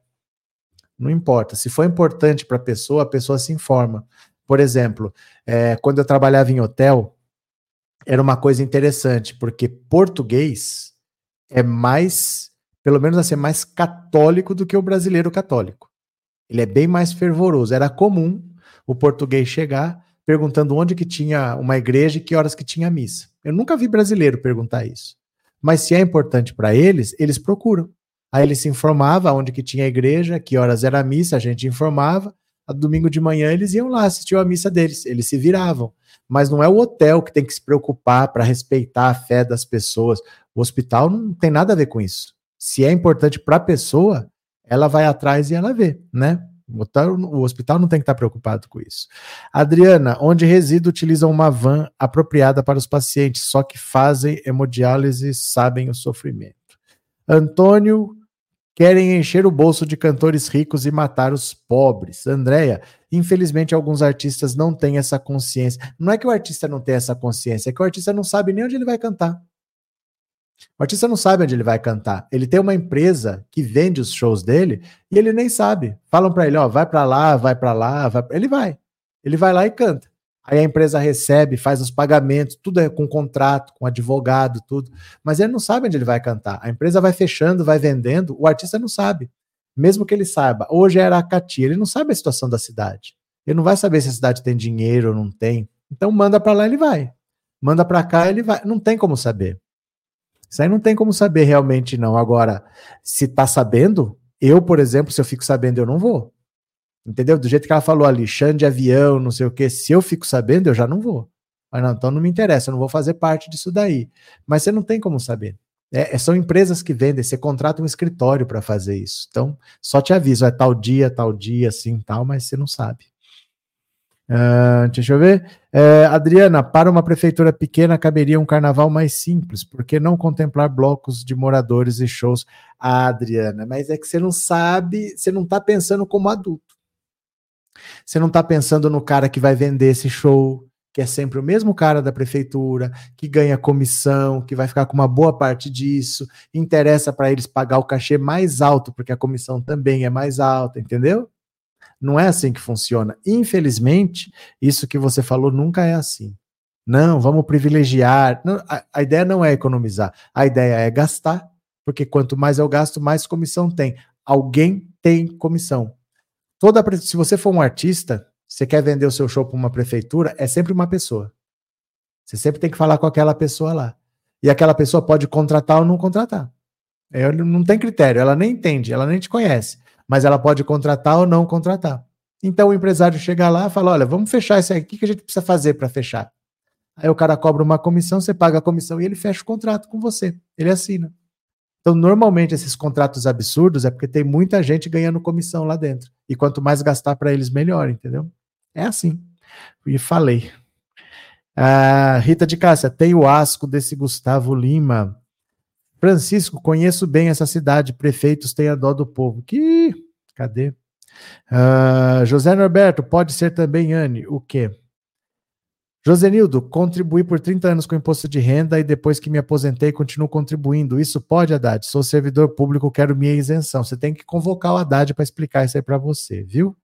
Não importa. Se for importante para a pessoa, a pessoa se informa. Por exemplo, é, quando eu trabalhava em hotel, era uma coisa interessante, porque português é mais, pelo menos assim, mais católico do que o brasileiro católico. Ele é bem mais fervoroso. Era comum o português chegar perguntando onde que tinha uma igreja e que horas que tinha missa. Eu nunca vi brasileiro perguntar isso. Mas se é importante para eles, eles procuram. Aí ele se informava onde que tinha a igreja, que horas era a missa, a gente informava. A domingo de manhã eles iam lá assistir a missa deles, eles se viravam. Mas não é o hotel que tem que se preocupar para respeitar a fé das pessoas. O hospital não tem nada a ver com isso. Se é importante para a pessoa, ela vai atrás e ela vê, né? O hospital, não tem que estar preocupado com isso. Adriana, onde reside utilizam uma van apropriada para os pacientes, só que fazem hemodiálise sabem o sofrimento. Antônio Querem encher o bolso de cantores ricos e matar os pobres. Andréia, infelizmente alguns artistas não têm essa consciência. Não é que o artista não tem essa consciência, é que o artista não sabe nem onde ele vai cantar. O artista não sabe onde ele vai cantar. Ele tem uma empresa que vende os shows dele e ele nem sabe. Falam para ele, ó, vai para lá, vai para lá, vai... ele vai. Ele vai lá e canta. Aí a empresa recebe, faz os pagamentos, tudo é com contrato, com advogado, tudo. Mas ele não sabe onde ele vai cantar. A empresa vai fechando, vai vendendo, o artista não sabe. Mesmo que ele saiba, hoje é Aracati, ele não sabe a situação da cidade. Ele não vai saber se a cidade tem dinheiro ou não tem. Então manda para lá, ele vai. Manda para cá, ele vai. Não tem como saber. Isso aí não tem como saber realmente não. Agora, se tá sabendo, eu, por exemplo, se eu fico sabendo, eu não vou. Entendeu? Do jeito que ela falou ali, chão de avião, não sei o que, se eu fico sabendo, eu já não vou. Mas não, então não me interessa, eu não vou fazer parte disso daí. Mas você não tem como saber. É, é são empresas que vendem, você contrata um escritório para fazer isso. Então, só te aviso, é tal dia, tal dia, assim, tal, mas você não sabe. Uh, deixa eu ver. Uh, Adriana, para uma prefeitura pequena caberia um carnaval mais simples, por que não contemplar blocos de moradores e shows? Ah, Adriana, mas é que você não sabe, você não está pensando como adulto. Você não está pensando no cara que vai vender esse show, que é sempre o mesmo cara da prefeitura, que ganha comissão, que vai ficar com uma boa parte disso, interessa para eles pagar o cachê mais alto, porque a comissão também é mais alta, entendeu? Não é assim que funciona. Infelizmente, isso que você falou nunca é assim. Não, vamos privilegiar. Não, a, a ideia não é economizar, a ideia é gastar, porque quanto mais eu gasto, mais comissão tem. Alguém tem comissão. Toda, se você for um artista, você quer vender o seu show para uma prefeitura, é sempre uma pessoa. Você sempre tem que falar com aquela pessoa lá. E aquela pessoa pode contratar ou não contratar. É, não tem critério, ela nem entende, ela nem te conhece. Mas ela pode contratar ou não contratar. Então o empresário chega lá e fala: olha, vamos fechar isso aí. O que a gente precisa fazer para fechar? Aí o cara cobra uma comissão, você paga a comissão e ele fecha o contrato com você. Ele assina. Então, normalmente, esses contratos absurdos é porque tem muita gente ganhando comissão lá dentro. E quanto mais gastar para eles, melhor, entendeu? É assim. E falei. Ah, Rita de Cássia, tem o asco desse Gustavo Lima. Francisco, conheço bem essa cidade. Prefeitos têm a dó do povo. Que. Cadê? Ah, José Norberto, pode ser também Anne. O quê? Josenildo, contribuí por 30 anos com imposto de renda e depois que me aposentei continuo contribuindo. Isso pode, Haddad? Sou servidor público, quero minha isenção. Você tem que convocar o Haddad para explicar isso aí para você, viu?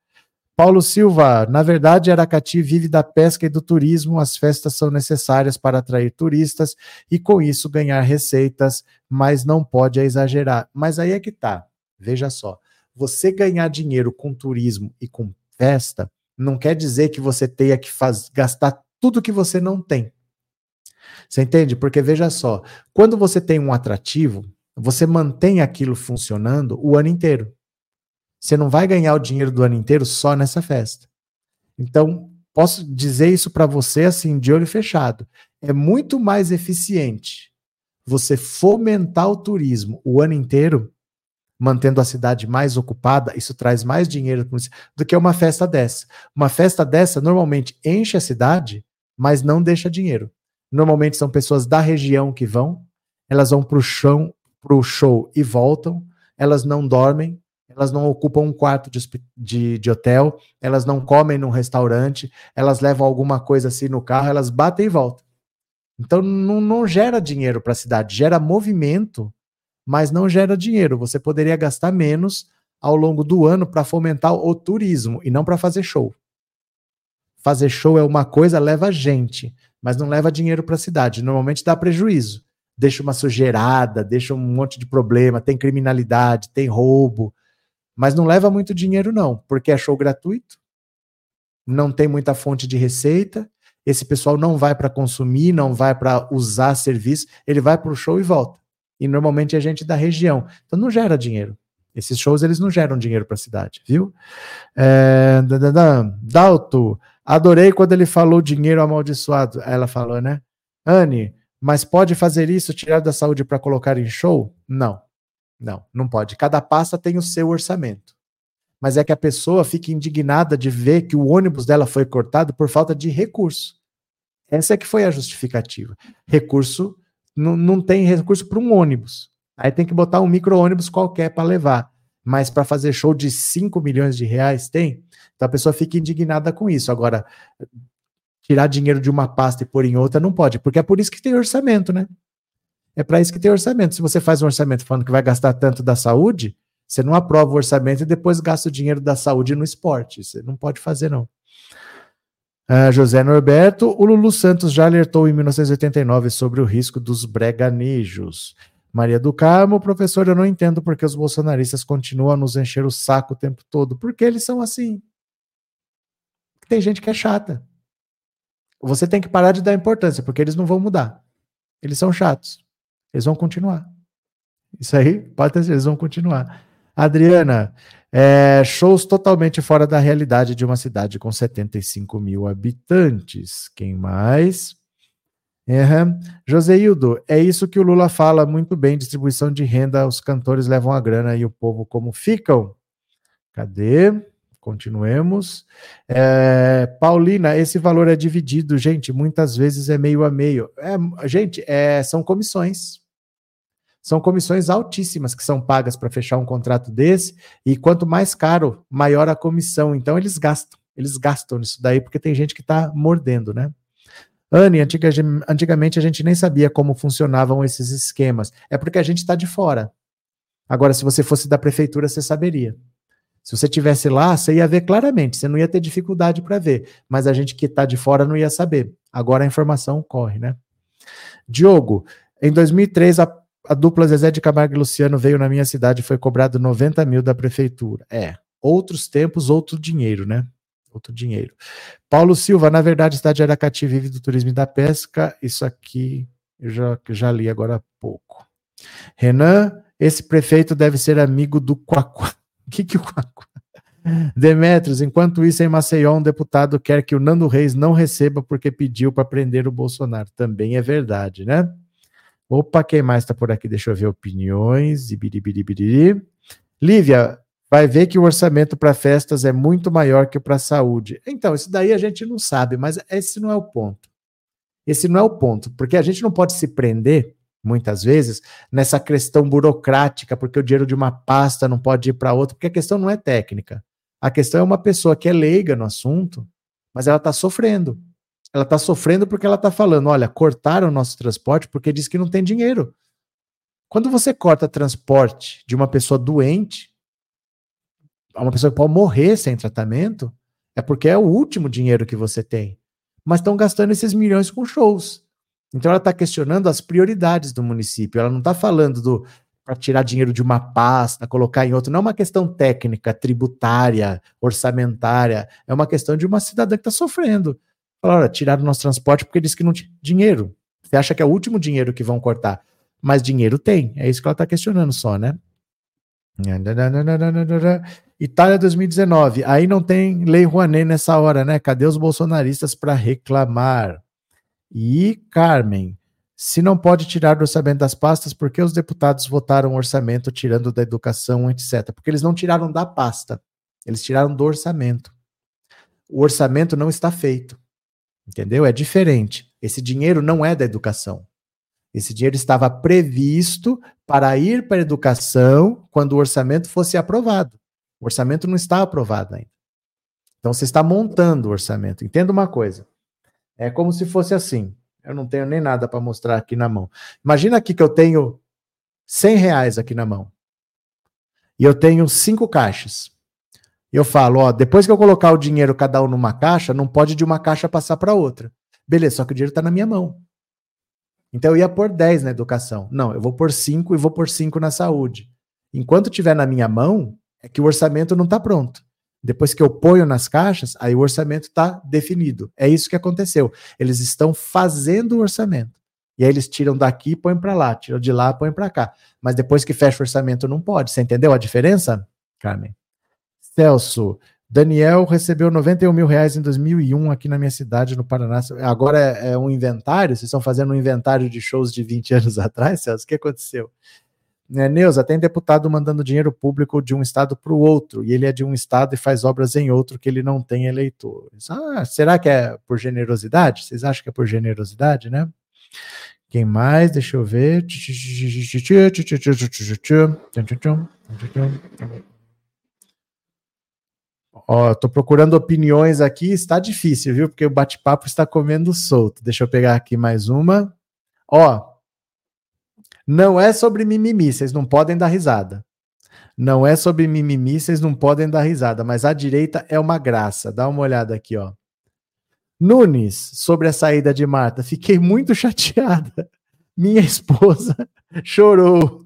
Paulo Silva, na verdade, Aracati vive da pesca e do turismo. As festas são necessárias para atrair turistas e, com isso, ganhar receitas, mas não pode exagerar. Mas aí é que tá. Veja só. você ganhar dinheiro com turismo e com festa não quer dizer que você tenha que faz, gastar tudo que você não tem. Você entende? Porque veja só, quando você tem um atrativo, você mantém aquilo funcionando o ano inteiro. Você não vai ganhar o dinheiro do ano inteiro só nessa festa. Então, posso dizer isso para você assim, de olho fechado. É muito mais eficiente você fomentar o turismo o ano inteiro, mantendo a cidade mais ocupada, isso traz mais dinheiro do que uma festa dessa. Uma festa dessa normalmente enche a cidade, mas não deixa dinheiro. Normalmente são pessoas da região que vão, elas vão para o show e voltam, elas não dormem, elas não ocupam um quarto de, de, de, hotel, elas não comem num restaurante, elas levam alguma coisa assim no carro, elas batem e voltam. Então não, não gera dinheiro para a cidade, gera movimento, mas não gera dinheiro. Você poderia gastar menos ao longo do ano para fomentar o turismo e não para fazer show. Fazer show é uma coisa, leva gente, mas não leva dinheiro para a cidade. Normalmente dá prejuízo. Deixa uma sujeirada, deixa um monte de problema, tem criminalidade, tem roubo, mas não leva muito dinheiro, não, porque é show gratuito, não tem muita fonte de receita esse pessoal não vai para consumir, não vai para usar serviço, ele vai para o show e volta. E normalmente é gente da região. Então não gera dinheiro. Esses shows eles não geram dinheiro para a cidade, viu? É, Dalto, adorei quando ele falou dinheiro amaldiçoado. Ela falou, né? Anne, mas pode fazer isso, tirar da saúde para colocar em show? Não, não, não pode. Cada pasta tem o seu orçamento mas é que a pessoa fica indignada de ver que o ônibus dela foi cortado por falta de recurso. Essa é que foi a justificativa. Recurso, não, tem recurso para um ônibus. Aí tem que botar um micro-ônibus qualquer para levar. Mas para fazer show de 5 milhões de reais tem. Então a pessoa fica indignada com isso. Agora, tirar dinheiro de uma pasta e pôr em outra não pode, porque é por isso que tem orçamento, né? É para isso que tem orçamento. Se você faz um orçamento falando que vai gastar tanto da saúde, você não aprova o orçamento e depois gasta o dinheiro da saúde no esporte. Você não pode fazer, não. Uh, José Norberto, o Lulu Santos já alertou em 1989 sobre o risco dos breganejos. Maria do Carmo, professor, eu não entendo porque os bolsonaristas continuam a nos encher o saco o tempo todo. Porque eles são assim. Tem gente que é chata. Você tem que parar de dar importância, porque eles não vão mudar. Eles são chatos. Eles vão continuar. Isso aí, pode ter eles vão continuar. Adriana, é, shows totalmente fora da realidade de uma cidade com 75 mil habitantes. Quem mais? Uhum. Joseildo, é isso que o Lula fala muito bem: distribuição de renda, os cantores levam a grana e o povo como ficam? Cadê? Continuemos. É, Paulina, esse valor é dividido, gente, muitas vezes é meio a meio. É, gente, é, são comissões. São comissões altíssimas que são pagas para fechar um contrato desse, e quanto mais caro, maior a comissão. Então eles gastam, eles gastam nisso daí, porque tem gente que está mordendo, né? Anne, antiga, antigamente a gente nem sabia como funcionavam esses esquemas. É porque a gente está de fora. Agora, se você fosse da prefeitura, você saberia. Se você tivesse lá, você ia ver claramente, você não ia ter dificuldade para ver, mas a gente que está de fora não ia saber. Agora a informação corre, né? Diogo, em 2003 a a dupla Zezé de Camargo e Luciano veio na minha cidade e foi cobrado 90 mil da prefeitura. É, outros tempos, outro dinheiro, né? Outro dinheiro. Paulo Silva, na verdade, a cidade de Aracati vive do turismo e da pesca. Isso aqui eu já, já li agora há pouco. Renan, esse prefeito deve ser amigo do Quaquá. O que que o Quaquá? Demetrios, enquanto isso, em Maceió, um deputado quer que o Nando Reis não receba porque pediu para prender o Bolsonaro. Também é verdade, né? Opa, quem mais está por aqui? Deixa eu ver opiniões. Lívia, vai ver que o orçamento para festas é muito maior que para saúde. Então, isso daí a gente não sabe, mas esse não é o ponto. Esse não é o ponto, porque a gente não pode se prender, muitas vezes, nessa questão burocrática, porque o dinheiro de uma pasta não pode ir para outra, porque a questão não é técnica. A questão é uma pessoa que é leiga no assunto, mas ela está sofrendo ela está sofrendo porque ela está falando: olha, cortaram o nosso transporte porque diz que não tem dinheiro. Quando você corta transporte de uma pessoa doente, uma pessoa que pode morrer sem tratamento, é porque é o último dinheiro que você tem. Mas estão gastando esses milhões com shows. Então ela está questionando as prioridades do município. Ela não está falando do para tirar dinheiro de uma pasta, colocar em outra. Não é uma questão técnica, tributária, orçamentária. É uma questão de uma cidadã que está sofrendo. Fala, tiraram o nosso transporte porque disse que não tinha dinheiro. Você acha que é o último dinheiro que vão cortar. Mas dinheiro tem. É isso que ela está questionando só, né? Itália 2019. Aí não tem lei Rouanet nessa hora, né? Cadê os bolsonaristas para reclamar? E Carmen, se não pode tirar do orçamento das pastas, por que os deputados votaram o orçamento tirando da educação, etc? Porque eles não tiraram da pasta, eles tiraram do orçamento. O orçamento não está feito. Entendeu? É diferente. Esse dinheiro não é da educação. Esse dinheiro estava previsto para ir para a educação quando o orçamento fosse aprovado. O orçamento não está aprovado ainda. Então você está montando o orçamento. Entenda uma coisa. É como se fosse assim. Eu não tenho nem nada para mostrar aqui na mão. Imagina aqui que eu tenho 100 reais aqui na mão. E eu tenho cinco caixas. Eu falo, ó, depois que eu colocar o dinheiro cada um numa caixa, não pode de uma caixa passar para outra. Beleza, só que o dinheiro está na minha mão. Então eu ia pôr 10 na educação. Não, eu vou pôr 5 e vou pôr 5 na saúde. Enquanto tiver na minha mão, é que o orçamento não está pronto. Depois que eu ponho nas caixas, aí o orçamento está definido. É isso que aconteceu. Eles estão fazendo o orçamento. E aí eles tiram daqui e põem para lá, tiram de lá põem para cá. Mas depois que fecha o orçamento, não pode. Você entendeu a diferença, Carmen? Celso, Daniel recebeu 91 mil reais em 2001 aqui na minha cidade, no Paraná. Agora é, é um inventário? Vocês estão fazendo um inventário de shows de 20 anos atrás, Celso? O que aconteceu? Né, Neuza, tem deputado mandando dinheiro público de um estado para o outro, e ele é de um estado e faz obras em outro que ele não tem eleitores. Ah, será que é por generosidade? Vocês acham que é por generosidade, né? Quem mais? Deixa eu ver. Ó, tô procurando opiniões aqui, está difícil, viu? Porque o bate-papo está comendo solto. Deixa eu pegar aqui mais uma. Ó, não é sobre mimimi, vocês não podem dar risada. Não é sobre mimimi, vocês não podem dar risada, mas a direita é uma graça. Dá uma olhada aqui, ó. Nunes, sobre a saída de Marta, fiquei muito chateada. Minha esposa chorou.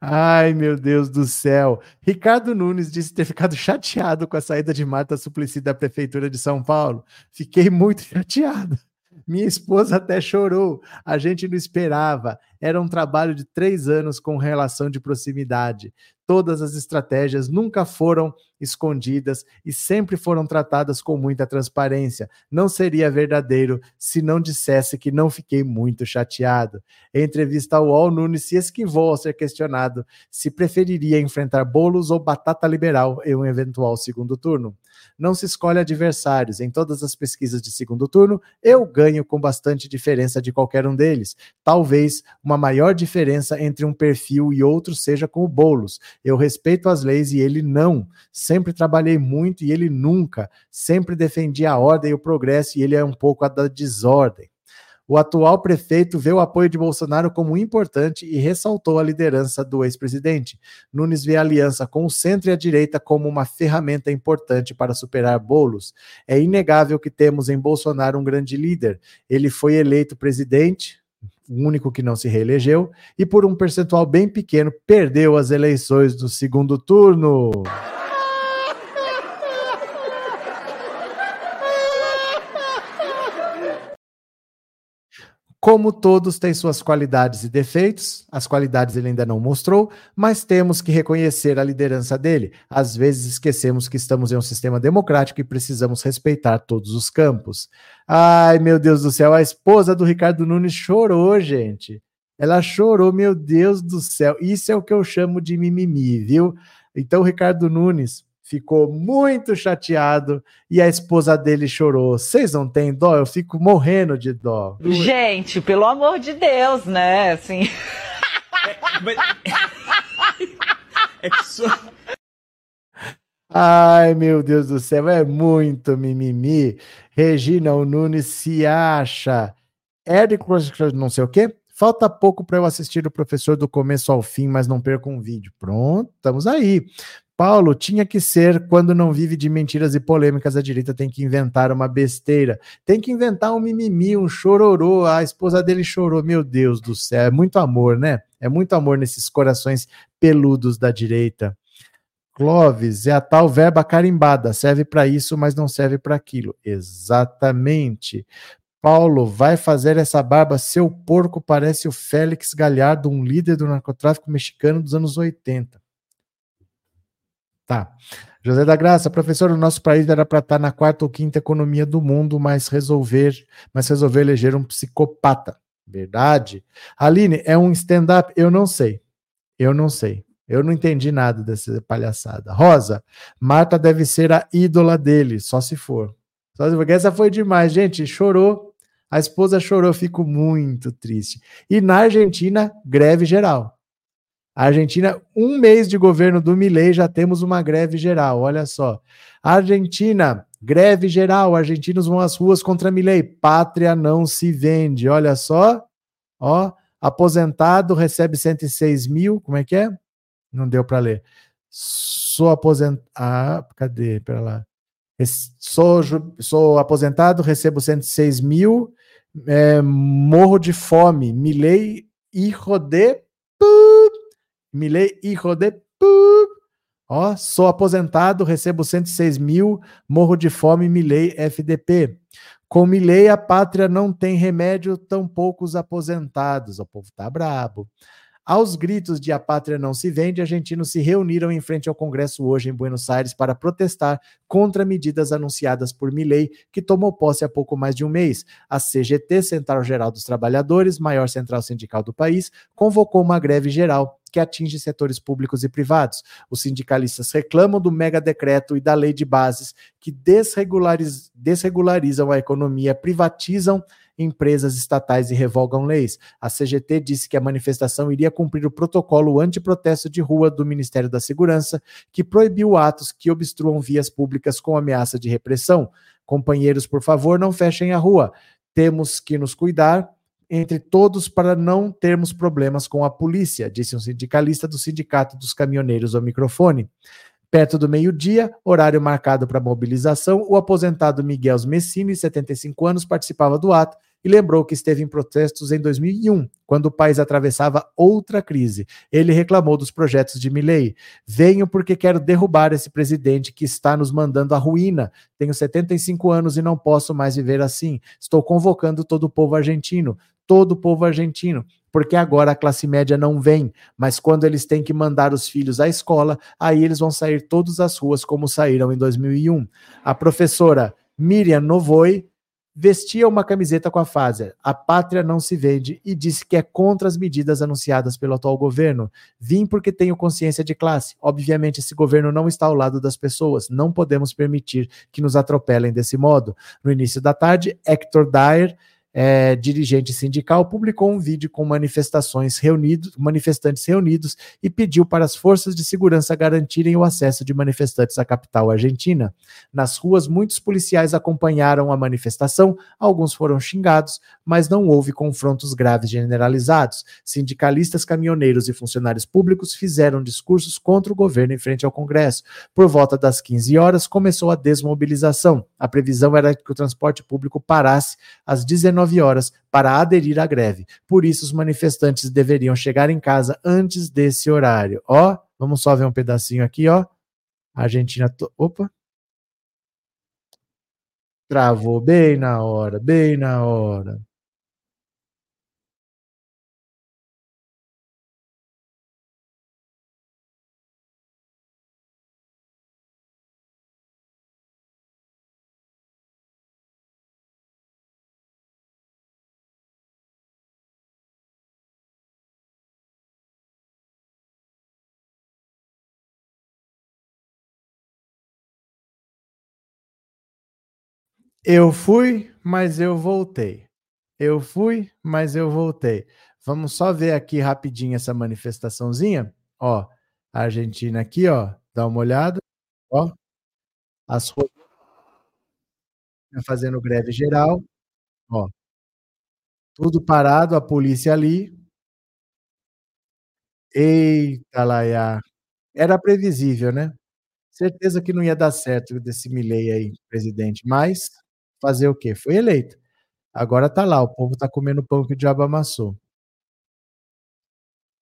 Ai, meu Deus do céu. Ricardo Nunes disse ter ficado chateado com a saída de Marta Suplicy da Prefeitura de São Paulo. Fiquei muito chateado. Minha esposa até chorou. A gente não esperava. Era um trabalho de três anos com relação de proximidade. Todas as estratégias nunca foram escondidas e sempre foram tratadas com muita transparência. Não seria verdadeiro se não dissesse que não fiquei muito chateado. Em entrevista ao UOL, Nunes se esquivou ao ser questionado se preferiria enfrentar bolos ou batata liberal em um eventual segundo turno não se escolhe adversários. Em todas as pesquisas de segundo turno, eu ganho com bastante diferença de qualquer um deles. Talvez uma maior diferença entre um perfil e outro seja com o Boulos. Eu respeito as leis e ele não. Sempre trabalhei muito e ele nunca. Sempre defendi a ordem e o progresso e ele é um pouco a da desordem. O atual prefeito vê o apoio de Bolsonaro como importante e ressaltou a liderança do ex-presidente. Nunes vê a aliança com o centro e a direita como uma ferramenta importante para superar bolos. É inegável que temos em Bolsonaro um grande líder. Ele foi eleito presidente, o único que não se reelegeu, e por um percentual bem pequeno perdeu as eleições do segundo turno. Como todos têm suas qualidades e defeitos, as qualidades ele ainda não mostrou, mas temos que reconhecer a liderança dele. Às vezes esquecemos que estamos em um sistema democrático e precisamos respeitar todos os campos. Ai, meu Deus do céu, a esposa do Ricardo Nunes chorou, gente. Ela chorou, meu Deus do céu. Isso é o que eu chamo de mimimi, viu? Então, Ricardo Nunes, ficou muito chateado e a esposa dele chorou. Vocês não têm dó? Eu fico morrendo de dó. Gente, pelo amor de Deus, né? Assim. É, mas... é que só... Ai, meu Deus do céu, é muito mimimi. Regina o Nunes se acha. Eric, não sei o quê. Falta pouco para eu assistir o professor do começo ao fim, mas não perco um vídeo. Pronto, estamos aí. Paulo, tinha que ser quando não vive de mentiras e polêmicas, a direita tem que inventar uma besteira. Tem que inventar um mimimi, um chororô. A esposa dele chorou. Meu Deus do céu, é muito amor, né? É muito amor nesses corações peludos da direita. Clóvis, é a tal verba carimbada, serve para isso, mas não serve para aquilo. Exatamente. Paulo, vai fazer essa barba, seu porco parece o Félix Galhardo, um líder do narcotráfico mexicano dos anos 80. Tá. José da Graça, professor, o nosso país era para estar tá na quarta ou quinta economia do mundo, mas resolver, mas resolver eleger um psicopata. Verdade. Aline, é um stand-up? Eu não sei. Eu não sei. Eu não entendi nada dessa palhaçada. Rosa, Marta deve ser a ídola dele, só se for. Só se for, essa foi demais, gente. Chorou. A esposa chorou, fico muito triste. E na Argentina, greve geral. A Argentina, um mês de governo do Milei, já temos uma greve geral. Olha só. Argentina, greve geral. Argentinos vão às ruas contra Milei. Pátria não se vende. Olha só. Ó, aposentado recebe 106 mil. Como é que é? Não deu para ler. Sou aposentado. Ah, cadê? Pera lá. Sou, sou aposentado, recebo 106 mil. É, morro de fome. Milei e rodê Milei, hijo de Ó, sou aposentado, recebo 106 mil, morro de fome, Milei FDP. Com Milei, a pátria não tem remédio, tão poucos aposentados. O povo tá brabo. Aos gritos de a pátria não se vende, argentinos se reuniram em frente ao Congresso hoje em Buenos Aires para protestar contra medidas anunciadas por Milei, que tomou posse há pouco mais de um mês. A CGT, Central Geral dos Trabalhadores, maior central sindical do país, convocou uma greve geral que atinge setores públicos e privados. Os sindicalistas reclamam do mega decreto e da lei de bases que desregulariz desregularizam a economia, privatizam empresas estatais e revogam leis. A CGT disse que a manifestação iria cumprir o protocolo antiprotesto de rua do Ministério da Segurança, que proibiu atos que obstruam vias públicas com ameaça de repressão. Companheiros, por favor, não fechem a rua. Temos que nos cuidar entre todos para não termos problemas com a polícia, disse um sindicalista do Sindicato dos Caminhoneiros ao microfone. Perto do meio-dia, horário marcado para mobilização, o aposentado Miguel Messini, 75 anos, participava do ato e lembrou que esteve em protestos em 2001, quando o país atravessava outra crise. Ele reclamou dos projetos de Milley. Venho porque quero derrubar esse presidente que está nos mandando à ruína. Tenho 75 anos e não posso mais viver assim. Estou convocando todo o povo argentino, todo o povo argentino porque agora a classe média não vem, mas quando eles têm que mandar os filhos à escola, aí eles vão sair todas as ruas como saíram em 2001. A professora Miriam Novoi vestia uma camiseta com a Pfizer. A pátria não se vende e disse que é contra as medidas anunciadas pelo atual governo. Vim porque tenho consciência de classe. Obviamente, esse governo não está ao lado das pessoas. Não podemos permitir que nos atropelem desse modo. No início da tarde, Hector Dyer é, dirigente sindical, publicou um vídeo com manifestações reunidos, manifestantes reunidos e pediu para as forças de segurança garantirem o acesso de manifestantes à capital argentina. Nas ruas, muitos policiais acompanharam a manifestação, alguns foram xingados, mas não houve confrontos graves generalizados. Sindicalistas, caminhoneiros e funcionários públicos fizeram discursos contra o governo em frente ao Congresso. Por volta das 15 horas, começou a desmobilização. A previsão era que o transporte público parasse às 19 19 horas para aderir à greve. Por isso, os manifestantes deveriam chegar em casa antes desse horário. Ó, vamos só ver um pedacinho aqui, ó. A Argentina. To... Opa! Travou bem na hora, bem na hora. Eu fui, mas eu voltei. Eu fui, mas eu voltei. Vamos só ver aqui rapidinho essa manifestaçãozinha. Ó, a Argentina aqui, ó, dá uma olhada. Ó, as ruas fazendo greve geral. Ó, tudo parado, a polícia ali. Eita, Laiá. Era previsível, né? Certeza que não ia dar certo desse Milley aí, presidente, mas fazer o quê? Foi eleito. Agora tá lá, o povo tá comendo pão que o diabo amassou.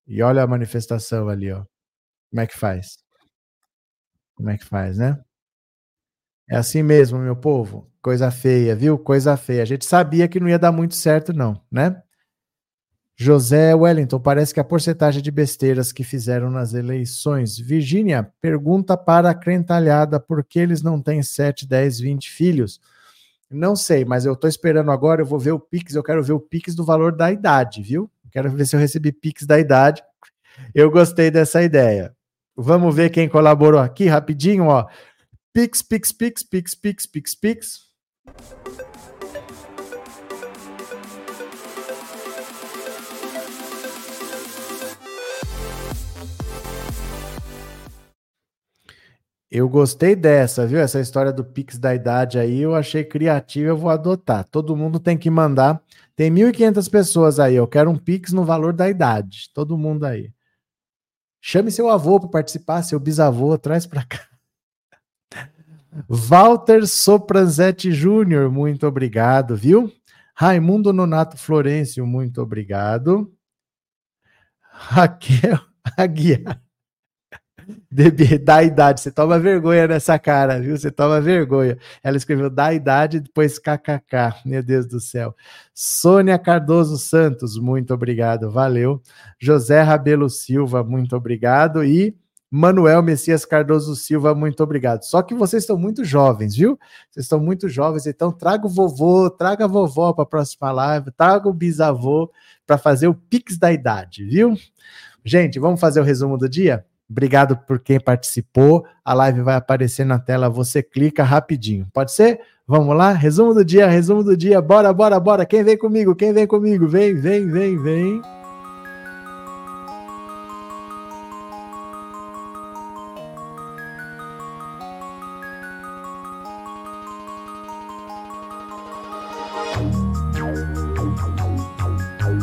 E olha a manifestação ali, ó. Como é que faz? Como é que faz, né? É assim mesmo, meu povo. Coisa feia, viu? Coisa feia. A gente sabia que não ia dar muito certo, não, né? José Wellington, parece que a porcentagem de besteiras que fizeram nas eleições. Virgínia, pergunta para a crentalhada por que eles não têm 7, 10, 20 filhos. Não sei, mas eu estou esperando agora, eu vou ver o Pix, eu quero ver o Pix do valor da idade, viu? Quero ver se eu recebi Pix da idade. Eu gostei dessa ideia. Vamos ver quem colaborou aqui rapidinho, ó. Pix, Pix, Pix, Pix, Pix, Pix, Pix. Eu gostei dessa, viu? Essa história do Pix da idade aí, eu achei criativa, eu vou adotar. Todo mundo tem que mandar. Tem 1.500 pessoas aí, eu quero um Pix no valor da idade. Todo mundo aí. Chame seu avô para participar, seu bisavô, traz para cá. Walter Sopranzetti Júnior, muito obrigado, viu? Raimundo Nonato Florencio, muito obrigado. Raquel Aguiar. Da idade, você toma vergonha nessa cara, viu? Você toma vergonha. Ela escreveu da idade, depois kkk. Meu Deus do céu. Sônia Cardoso Santos, muito obrigado, valeu. José Rabelo Silva, muito obrigado. E Manuel Messias Cardoso Silva, muito obrigado. Só que vocês estão muito jovens, viu? Vocês estão muito jovens, então traga o vovô, traga a vovó para a próxima live, traga o bisavô para fazer o pix da idade, viu? Gente, vamos fazer o resumo do dia? Obrigado por quem participou. A live vai aparecer na tela, você clica rapidinho. Pode ser? Vamos lá? Resumo do dia, resumo do dia. Bora, bora, bora. Quem vem comigo? Quem vem comigo? Vem, vem, vem, vem.